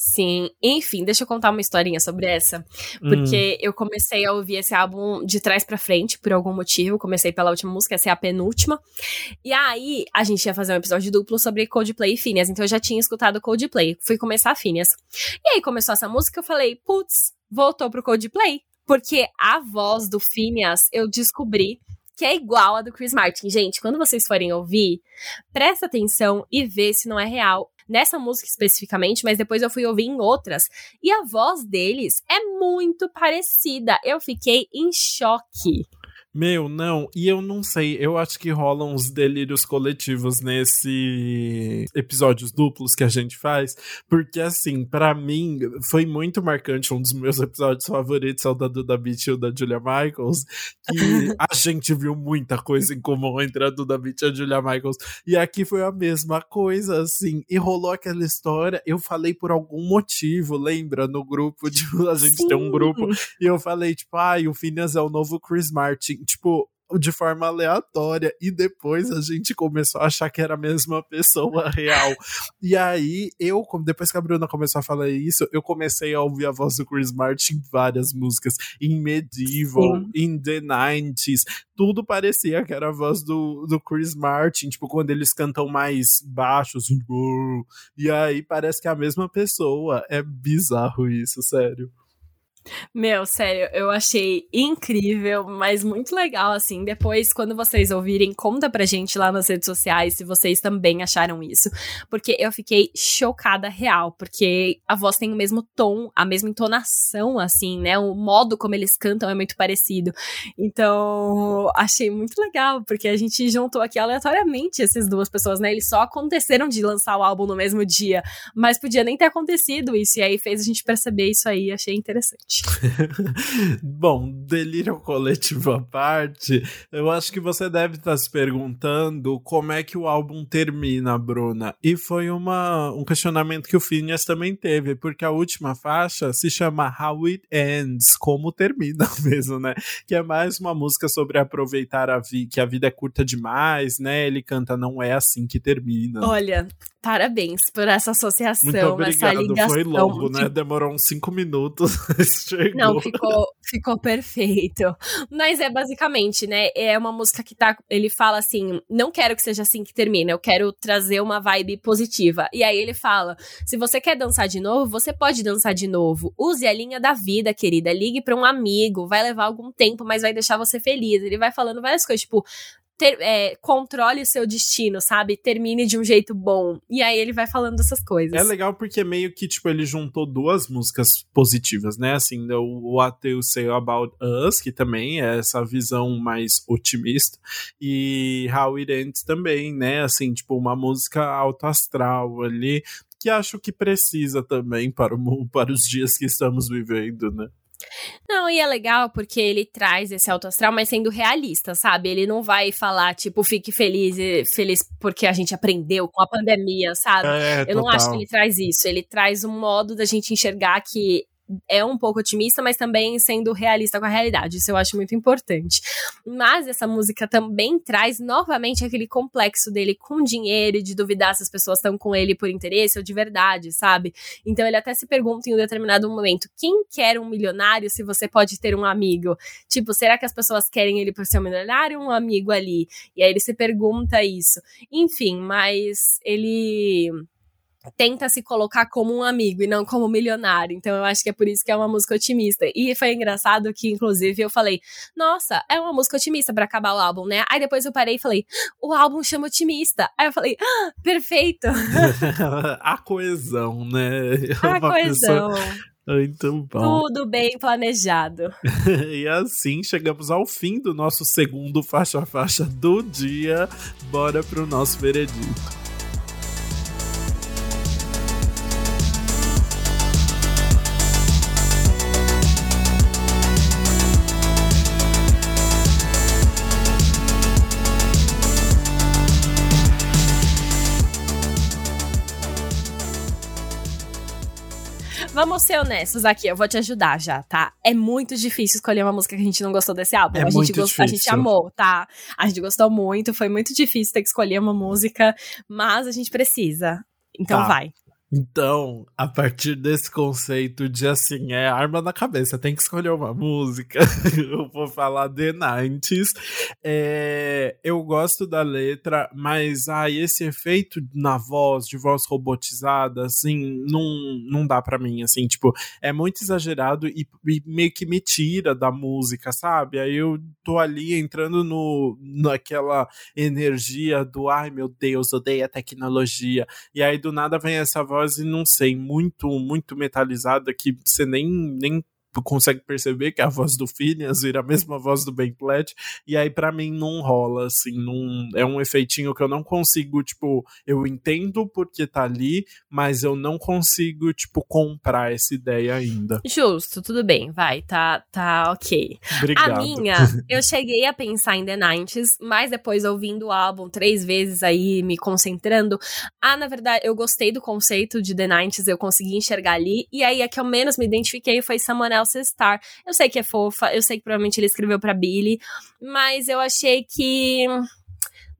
Sim, enfim, deixa eu contar uma historinha sobre essa, porque eu comecei a ouvir esse álbum de trás pra frente por algum motivo, comecei pela última música, essa é a penúltima, e aí a gente ia fazer um episódio duplo sobre Coldplay e Phineas, então eu já tinha escutado Coldplay, fui começar a Phineas. E aí começou essa música, eu falei, putz, voltou pro Coldplay, porque a voz do Phineas eu descobri que é igual a do Chris Martin. Gente, quando vocês forem ouvir, presta atenção e vê se não é real nessa música especificamente, mas depois eu fui ouvir em outras. E a voz deles é muito parecida. Eu fiquei em choque. Meu, não, e eu não sei, eu acho que rolam uns delírios coletivos nesse episódios duplos que a gente faz, porque assim, para mim foi muito marcante um dos meus [LAUGHS] episódios favoritos, é o da Duda Beat e o da Julia Michaels, que [LAUGHS] a gente viu muita coisa em comum entre a Duda Beat e a Julia Michaels, e aqui foi a mesma coisa, assim, e rolou aquela história, eu falei por algum motivo, lembra, no grupo, de, a gente Sim. tem um grupo, e eu falei, tipo, ai, o Phineas é o novo Chris Martin, tipo, de forma aleatória, e depois a gente começou a achar que era a mesma pessoa [LAUGHS] real. E aí, eu, como- depois que a Bruna começou a falar isso, eu comecei a ouvir a voz do Chris Martin em várias músicas, em Medieval, Sim. em The 90s, tudo parecia que era a voz do, do Chris Martin, tipo, quando eles cantam mais baixos, assim, e aí parece que é a mesma pessoa. É bizarro isso, sério. Meu, sério, eu achei incrível, mas muito legal, assim. Depois, quando vocês ouvirem, conta pra gente lá nas redes sociais se vocês também acharam isso. Porque eu fiquei chocada real, porque a voz tem o mesmo tom, a mesma entonação, assim, né? O modo como eles cantam é muito parecido. Então, achei muito legal, porque a gente juntou aqui aleatoriamente essas duas pessoas, né? Eles só aconteceram de lançar o álbum no mesmo dia, mas podia nem ter acontecido isso, e aí fez a gente perceber isso aí, achei interessante. [LAUGHS] Bom, delírio coletivo à parte, eu acho que você deve estar se perguntando como é que o álbum termina, Bruna. E foi uma, um questionamento que o Phineas também teve, porque a última faixa se chama How It Ends, como termina [LAUGHS] mesmo, né? Que é mais uma música sobre aproveitar a vida, que a vida é curta demais, né? Ele canta Não é assim que termina. Olha, parabéns por essa associação, Muito essa obrigado, ligação. foi longo, né? Demorou uns cinco minutos, [LAUGHS] chegou. Não, ficou, ficou perfeito. Mas é basicamente, né? É uma música que tá. Ele fala assim: não quero que seja assim que termina, eu quero trazer uma vibe positiva. E aí ele fala: se você quer dançar de novo, você pode dançar de novo. Use a linha da vida, querida. Ligue pra um amigo, vai levar algum tempo, mas vai deixar você feliz. Ele vai falando várias coisas, tipo. Ter- é, controle o seu destino, sabe? Termine de um jeito bom. E aí ele vai falando essas coisas. É legal porque meio que, tipo, ele juntou duas músicas positivas, né? Assim, o What You Say About Us, que também é essa visão mais otimista, e How It Ends também, né? Assim, tipo, uma música alto astral ali, que acho que precisa também para, o, para os dias que estamos vivendo, né? Não, e é legal porque ele traz esse alto astral, mas sendo realista, sabe? Ele não vai falar, tipo, fique feliz, feliz porque a gente aprendeu com a pandemia, sabe? É, Eu não total. acho que ele traz isso. Ele traz um modo da gente enxergar que é um pouco otimista, mas também sendo realista com a realidade. Isso eu acho muito importante. Mas essa música também traz novamente aquele complexo dele com dinheiro e de duvidar se as pessoas estão com ele por interesse ou de verdade, sabe? Então ele até se pergunta em um determinado momento: quem quer um milionário se você pode ter um amigo? Tipo, será que as pessoas querem ele por ser um milionário ou um amigo ali? E aí ele se pergunta isso. Enfim, mas ele tenta se colocar como um amigo e não como milionário. Então eu acho que é por isso que é uma música otimista. E foi engraçado que, inclusive, eu falei: Nossa, é uma música otimista para acabar o álbum, né? Aí depois eu parei e falei: O álbum chama otimista. Aí eu falei: ah, Perfeito! [LAUGHS] A coesão, né? [LAUGHS] A coesão. Pessoa... Muito bom. Tudo bem planejado. [LAUGHS] e assim chegamos ao fim do nosso segundo faixa-faixa do dia. Bora pro nosso veredito. Vamos ser honestos aqui, eu vou te ajudar já, tá? É muito difícil escolher uma música que a gente não gostou desse álbum. É a, gente gostou, a gente amou, tá? A gente gostou muito, foi muito difícil ter que escolher uma música, mas a gente precisa. Então tá. vai. Então, a partir desse conceito de assim, é arma na cabeça, tem que escolher uma música. [LAUGHS] eu vou falar The 90s. É, eu gosto da letra, mas ai, esse efeito na voz, de voz robotizada, assim, não, não dá para mim, assim, tipo, é muito exagerado e, e, meio que me tira da música, sabe? Aí eu tô ali entrando no, naquela energia do ai meu Deus, odeio a tecnologia. E aí do nada vem essa voz voz, não sei, muito, muito metalizada que você nem, nem consegue perceber que a voz do Phineas vira a mesma voz do Ben Platt, e aí para mim não rola, assim, não, é um efeitinho que eu não consigo, tipo, eu entendo porque tá ali, mas eu não consigo, tipo, comprar essa ideia ainda. Justo, tudo bem, vai, tá, tá ok. Obrigado. A minha, [LAUGHS] eu cheguei a pensar em The 90s, mas depois ouvindo o álbum três vezes aí, me concentrando, ah, na verdade, eu gostei do conceito de The 90s, eu consegui enxergar ali, e aí a que eu menos me identifiquei foi Someone Else's Star. Eu sei que é fofa, eu sei que provavelmente ele escreveu para Billy, mas eu achei que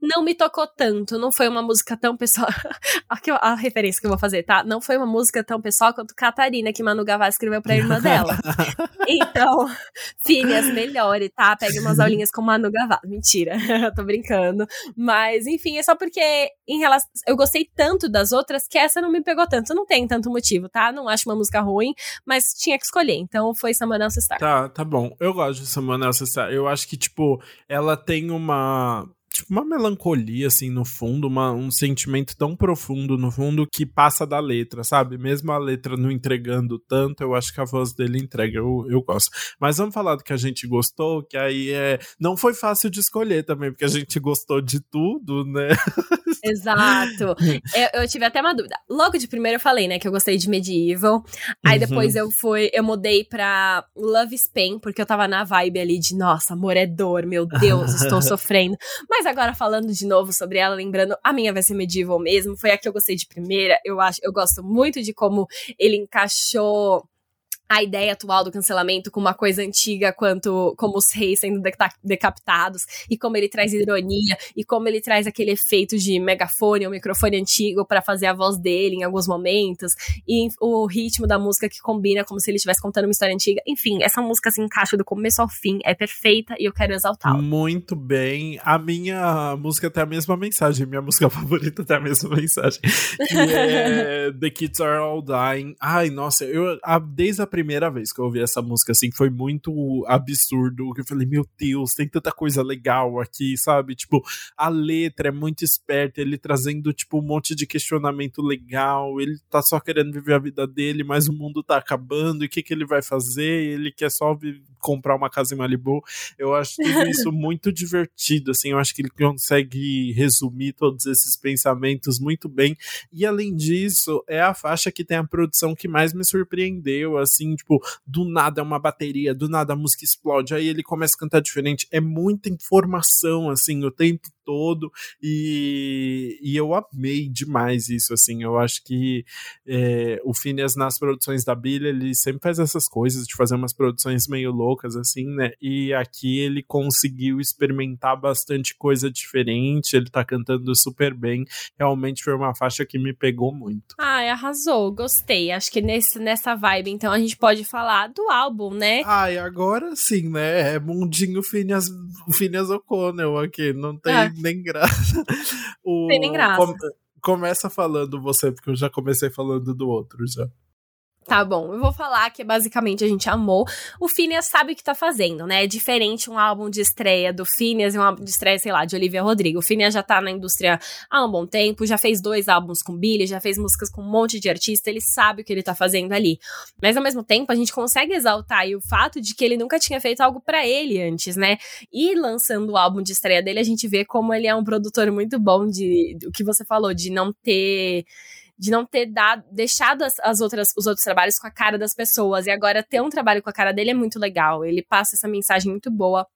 não me tocou tanto. Não foi uma música tão pessoal. [LAUGHS] a, a referência que eu vou fazer, tá? Não foi uma música tão pessoal quanto Catarina, que Manu Gavassi escreveu pra irmã dela. [LAUGHS] então, [LAUGHS] filhas, melhore, tá? Pegue umas aulinhas com Manu Gavassi. Mentira, tô brincando. Mas, enfim, é só porque em relação, eu gostei tanto das outras que essa não me pegou tanto. Não tem tanto motivo, tá? Não acho uma música ruim, mas tinha que escolher. Então foi Else Star. Tá, tá bom. Eu gosto de Else Star. Eu acho que, tipo, ela tem uma tipo, uma melancolia, assim, no fundo, uma, um sentimento tão profundo no fundo que passa da letra, sabe? Mesmo a letra não entregando tanto, eu acho que a voz dele entrega, eu, eu gosto. Mas vamos falar do que a gente gostou, que aí é. Não foi fácil de escolher também, porque a gente gostou de tudo, né? [LAUGHS] Exato. eu, eu, tive até uma dúvida. Logo de primeiro eu falei, né, que eu gostei de Medieval. Aí uhum. depois eu fui, eu mudei pra Love Spain, porque eu tava na vibe ali de, nossa, amor é dor, meu Deus, estou [LAUGHS] sofrendo. Mas agora falando de novo sobre ela, lembrando, a minha vai ser Medieval mesmo, foi a que eu gostei de primeira. Eu acho, eu gosto muito de como ele encaixou a ideia atual do cancelamento com uma coisa antiga quanto como os reis sendo decapitados e como ele traz ironia e como ele traz aquele efeito de megafone ou microfone antigo para fazer a voz dele em alguns momentos e o ritmo da música que combina como se ele estivesse contando uma história antiga. Enfim, essa música se encaixa do começo ao fim, é perfeita e eu quero exaltá-la. Muito bem. A minha música tem a mesma mensagem, minha música [LAUGHS] favorita tem a mesma mensagem. Que é [LAUGHS] The Kids Are All Dying. Ai, nossa, eu desde a primeira vez que eu ouvi essa música, assim, foi muito absurdo. Eu falei, meu Deus, tem tanta coisa legal aqui, sabe? Tipo, a letra é muito esperta, ele trazendo, tipo, um monte de questionamento legal. Ele tá só querendo viver a vida dele, mas o mundo tá acabando, e o que que ele vai fazer? Ele quer só comprar uma casa em Malibu. Eu acho tudo [LAUGHS] isso muito divertido, assim, eu acho que ele consegue resumir todos esses pensamentos muito bem. E além disso, é a faixa que tem a produção que mais me surpreendeu, assim, assim, tipo, do nada é uma bateria, do nada a música explode, aí ele começa a cantar diferente. É muita informação, assim, o tempo todo e, e eu amei demais isso, assim, eu acho que é, o Phineas nas produções da Billy, ele sempre faz essas coisas de fazer umas produções meio loucas, assim, né, e aqui ele conseguiu experimentar bastante coisa diferente, ele tá cantando super bem, realmente foi uma faixa que me pegou muito. Ai, arrasou, gostei, acho que nesse, nessa vibe, então a gente pode falar do álbum, né? Ai, agora sim, né, é mundinho Phineas, Phineas O'Connell aqui, não tem... É nem graça. O, Tem nem graça. começa falando você, porque eu já comecei falando do outro já. Tá bom, eu vou falar que basicamente a gente amou. O Phineas sabe o que tá fazendo, né? É diferente um álbum de estreia do Phineas e um álbum de estreia, sei lá, de Olivia Rodrigo. O Phineas já tá na indústria há um bom tempo, já fez dois álbuns com Billy, já fez músicas com um monte de artista, ele sabe o que ele tá fazendo ali. Mas ao mesmo tempo, a gente consegue exaltar aí o fato de que ele nunca tinha feito algo para ele antes, né? E lançando o álbum de estreia dele, a gente vê como ele é um produtor muito bom de o que você falou, de não ter de não ter dado, deixado as, as, outras, os outros trabalhos com a cara das pessoas. E agora ter um trabalho com a cara dele é muito legal. Ele passa essa mensagem muito boa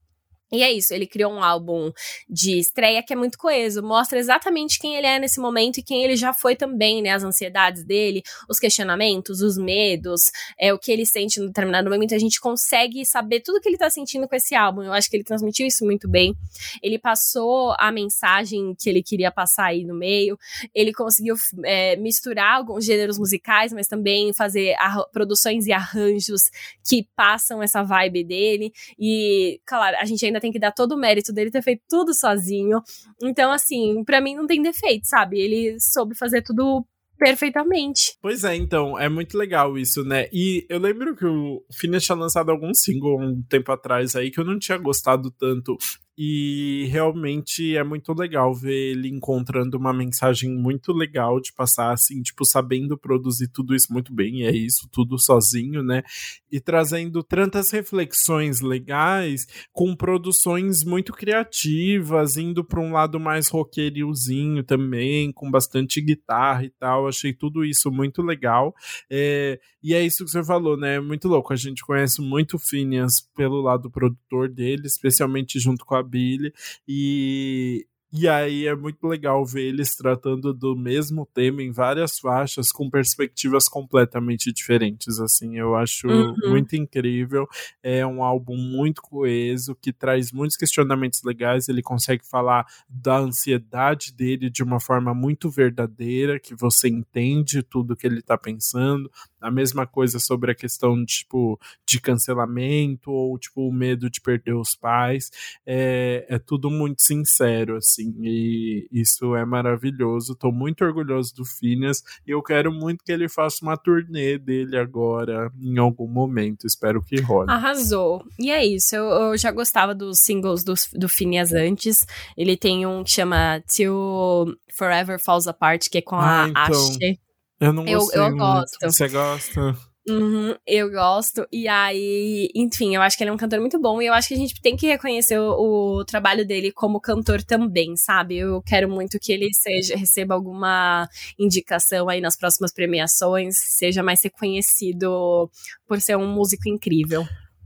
e é isso, ele criou um álbum de estreia que é muito coeso, mostra exatamente quem ele é nesse momento e quem ele já foi também, né? As ansiedades dele, os questionamentos, os medos, é o que ele sente no determinado momento. A gente consegue saber tudo que ele tá sentindo com esse álbum. Eu acho que ele transmitiu isso muito bem. Ele passou a mensagem que ele queria passar aí no meio. Ele conseguiu é, misturar alguns gêneros musicais, mas também fazer produções e arranjos que passam essa vibe dele. E, claro, a gente ainda tem que dar todo o mérito dele ter feito tudo sozinho. Então, assim, para mim não tem defeito, sabe? Ele soube fazer tudo perfeitamente. Pois é, então, é muito legal isso, né? E eu lembro que o Phineas tinha lançado algum single um tempo atrás aí que eu não tinha gostado tanto. E realmente é muito legal ver ele encontrando uma mensagem muito legal de passar, assim, tipo, sabendo produzir tudo isso muito bem, e é isso, tudo sozinho, né? E trazendo tantas reflexões legais com produções muito criativas, indo para um lado mais roqueiriozinho também, com bastante guitarra e tal. Achei tudo isso muito legal. É, e é isso que você falou, né? É muito louco. A gente conhece muito Phineas pelo lado produtor dele, especialmente junto com a Billy. E, e aí é muito legal ver eles tratando do mesmo tema em várias faixas com perspectivas completamente diferentes, assim, eu acho uhum. muito incrível. É um álbum muito coeso que traz muitos questionamentos legais, ele consegue falar da ansiedade dele de uma forma muito verdadeira, que você entende tudo que ele tá pensando. A mesma coisa sobre a questão tipo de cancelamento ou tipo o medo de perder os pais. É, é tudo muito sincero assim assim, e isso é maravilhoso. Tô muito orgulhoso do Phineas e eu quero muito que ele faça uma turnê dele agora, em algum momento. Espero que role. Arrasou. E é isso, eu, eu já gostava dos singles do, do Phineas antes. Ele tem um que chama Till Forever Falls Apart, que é com ah, a então, Ashley. Eu não gostei eu, eu gosto. Você gosta? Uhum, eu gosto. E aí, enfim, eu acho que ele é um cantor muito bom. E eu acho que a gente tem que reconhecer o, o, trabalho dele como cantor também, sabe? Eu quero muito que ele seja, receba alguma indicação aí nas próximas premiações, seja mais reconhecido por ser um músico incrível.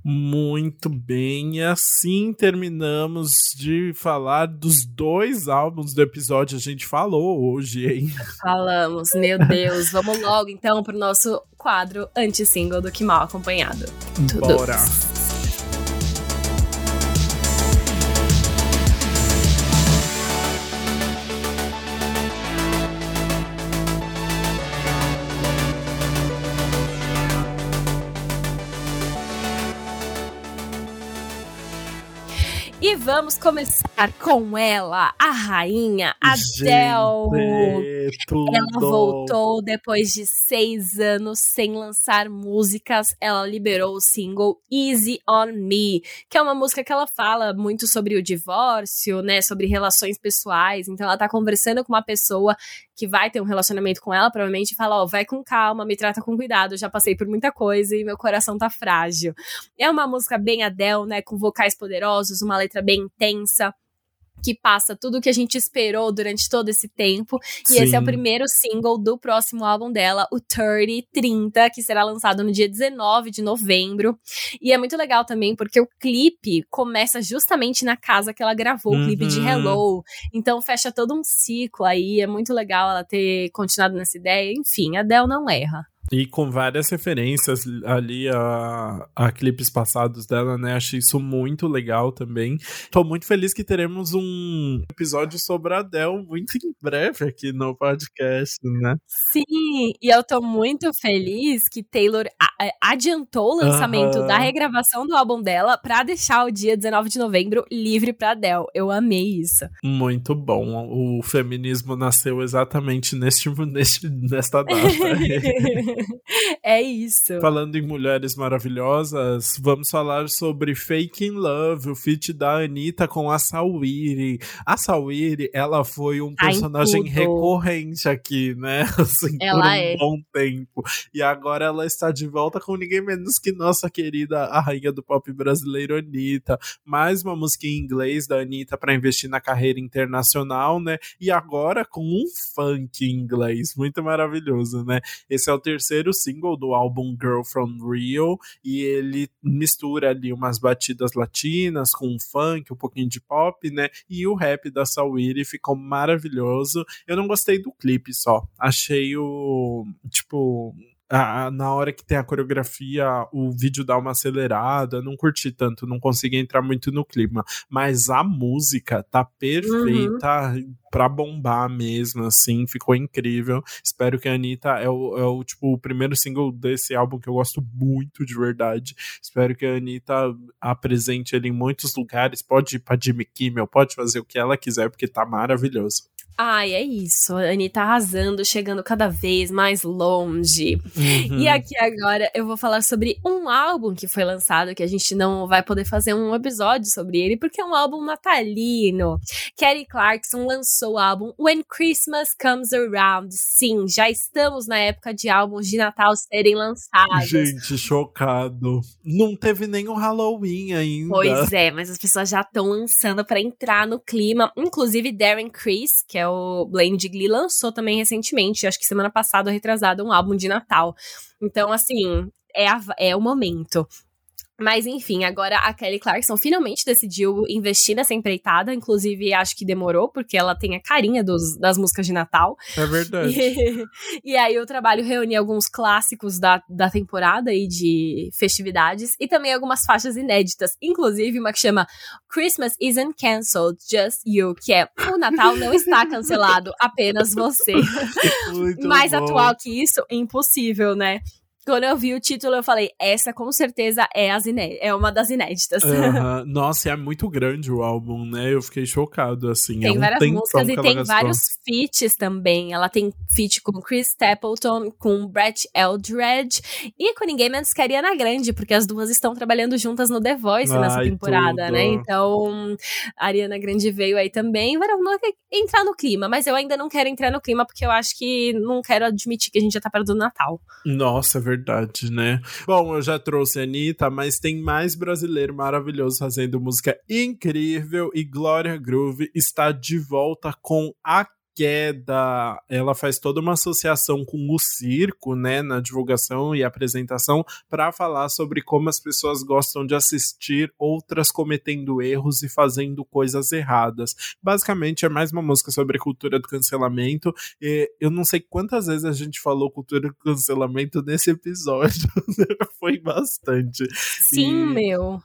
Muito bem, e assim terminamos de falar dos dois álbuns do episódio. A gente falou hoje, hein? [LAUGHS] Falamos, meu Deus. Vamos logo então pro nosso quadro anti-single do Que Mal Acompanhado. Bora! Vamos começar com ela, a rainha Adele. ela voltou depois de seis anos sem lançar músicas. Ela liberou o single Easy on Me, que é uma música que ela fala muito sobre o divórcio, né? Sobre relações pessoais. Então ela tá conversando com uma pessoa que vai ter um relacionamento com ela, provavelmente, e fala: Ó, oh, vai com calma, me trata com cuidado, já passei por muita coisa e meu coração tá frágil. É uma música bem Adele, né? Com vocais poderosos, uma letra bem intensa que passa tudo o que a gente esperou durante todo esse tempo. E Sim. esse é o primeiro single do próximo álbum dela, o 30 30, que será lançado no dia 19 de novembro. E é muito legal também porque o clipe começa justamente na casa que ela gravou, uhum. o clipe de uhum. Hello. Então fecha todo um ciclo aí, é muito legal ela ter continuado nessa ideia. Enfim, a Adele não erra. E com várias referências ali a, a clipes passados dela, né? Achei isso muito legal também. Tô muito feliz que teremos um episódio sobre a Adele muito em breve aqui no podcast, né? Sim, e eu tô muito feliz que Taylor. Adiantou o lançamento uhum. da regravação do álbum dela pra deixar o dia 19 de novembro livre pra Adele. Eu amei isso. Muito bom. O feminismo nasceu exatamente neste, [LAUGHS] neste, nesta data. [LAUGHS] [LAUGHS] é isso. Falando em mulheres maravilhosas, vamos falar sobre Fake in Love, o feat da Anitta com a Sawiri. A Sawiri, ela foi um tá personagem recorrente aqui, né? [LAUGHS] Assim, ela por um é. bom tempo. E agora ela está de volta com ninguém menos que nossa querida a rainha do pop brasileiro, Anitta. Mais uma música em inglês da Anitta para investir na carreira internacional, né? E agora com um funk em inglês, muito maravilhoso, né? Esse é o terceiro single do álbum Girl from Rio e ele mistura ali umas batidas latinas com um funk, um pouquinho de pop, né? E o rap da Sawiri ficou maravilhoso. Eu não gostei do clipe só. Achei o tipo a, na hora que tem a coreografia, o vídeo dá uma acelerada, não curti tanto, não consegui entrar muito no clima. Mas a música tá perfeita uhum. pra bombar mesmo, assim, ficou incrível. Espero que a Anitta é o, é o, tipo, o primeiro single desse álbum que eu gosto muito de verdade. Espero que a Anitta apresente ele em muitos lugares. Pode ir pra Jimmy Kimmel, pode fazer o que ela quiser, porque tá maravilhoso. Ai, é isso. A Anitta arrasando, chegando cada vez mais longe. Uhum. E aqui agora eu vou falar sobre um álbum que foi lançado, que a gente não vai poder fazer um episódio sobre ele, porque é um álbum natalino. Kelly Clarkson lançou o álbum When Christmas Comes Around. Sim, já estamos na época de álbuns de Natal serem lançados. Gente, chocado. Não teve o Halloween ainda. Pois é, mas as pessoas já estão lançando para entrar no clima. Inclusive, Darren Criss, que é o Blend Glee, lançou também recentemente, acho que semana passada retrasada, um álbum de Natal. Então, assim, é, a, é o momento. Mas enfim, agora a Kelly Clarkson finalmente decidiu investir nessa empreitada. Inclusive, acho que demorou, porque ela tem a carinha dos, das músicas de Natal. É verdade. E, [LAUGHS] e aí o trabalho reuniu alguns clássicos da, da temporada e de festividades. E também algumas faixas inéditas. Inclusive, uma que chama Christmas Isn't Cancelled, Just You, que é o Natal não está cancelado, apenas você. [LAUGHS] Mais bom. atual que isso, impossível, né? Quando eu vi o título, eu falei, essa com certeza é, as é uma das inéditas. Uhum. [LAUGHS] Nossa, é muito grande o álbum, né? Eu fiquei chocado, assim. Tem é um várias músicas e tem vários feats também. Ela tem feat com Chris Stapleton, com Brett Eldredge e com ninguém menos que a Ariana Grande, porque as duas estão trabalhando juntas no The Voice Ai, nessa temporada, tudo. né? Então, a Ariana Grande veio aí também. Vai entrar no clima, mas eu ainda não quero entrar no clima porque eu acho que não quero admitir que a gente já tá perto do Natal. Nossa, é verdade verdade, né? Bom, eu já trouxe a Anitta, mas tem mais brasileiro maravilhoso fazendo música incrível e Glória Groove está de volta com a queda, ela faz toda uma associação com o circo, né, na divulgação e apresentação, para falar sobre como as pessoas gostam de assistir outras cometendo erros e fazendo coisas erradas. Basicamente, é mais uma música sobre cultura do cancelamento. E eu não sei quantas vezes a gente falou cultura do cancelamento nesse episódio, [LAUGHS] foi bastante. Sim, e... meu.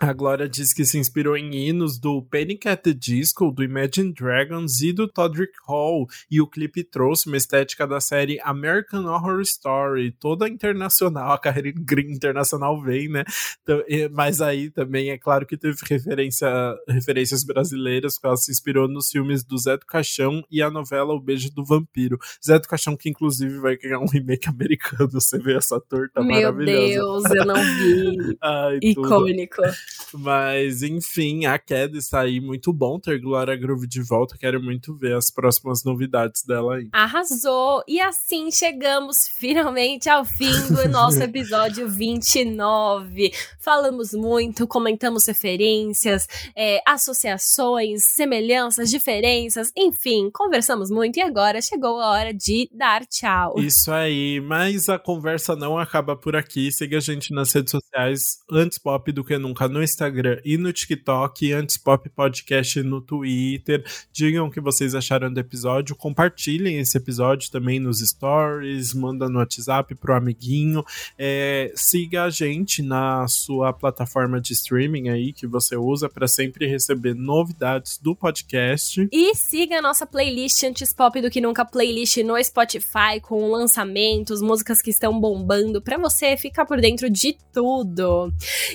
A Glória diz que se inspirou em hinos do Panic at the Disco, do Imagine Dragons e do Todrick Hall, e o clipe trouxe uma estética da série American Horror Story, toda internacional, [LAUGHS] a carreira internacional vem, né? Então, mas aí também é claro que teve referência, referências brasileiras, porque ela se inspirou nos filmes do Zé do Caixão e a novela O Beijo do Vampiro. Zé do Caixão, que inclusive vai ganhar um remake [LAUGHS] americano, você vê essa torta Meu maravilhosa. Meu Deus, eu não vi. [LAUGHS] Ai, Icônico. Tudo. Mas, enfim, a queda está aí muito bom ter Glória Groove de volta. Quero muito ver as próximas novidades dela aí. Arrasou! E assim chegamos finalmente ao fim do [LAUGHS] nosso episódio 29. Falamos muito, comentamos referências, é, associações, semelhanças, diferenças, enfim, conversamos muito e agora chegou a hora de dar tchau. Isso aí, mas a conversa não acaba por aqui. Siga a gente nas redes sociais, antes pop do que nunca no no Instagram e no TikTok, Antes Pop Podcast no Twitter. Digam o que vocês acharam do episódio, compartilhem esse episódio também nos stories, manda no WhatsApp pro amiguinho. É, siga a gente na sua plataforma de streaming aí que você usa para sempre receber novidades do podcast. E siga a nossa playlist Antes Pop do que Nunca playlist no Spotify com lançamentos, músicas que estão bombando para você ficar por dentro de tudo.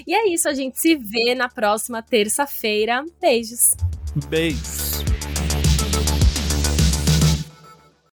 E é isso, a gente se vê na próxima terça-feira. Beijos. Beijos.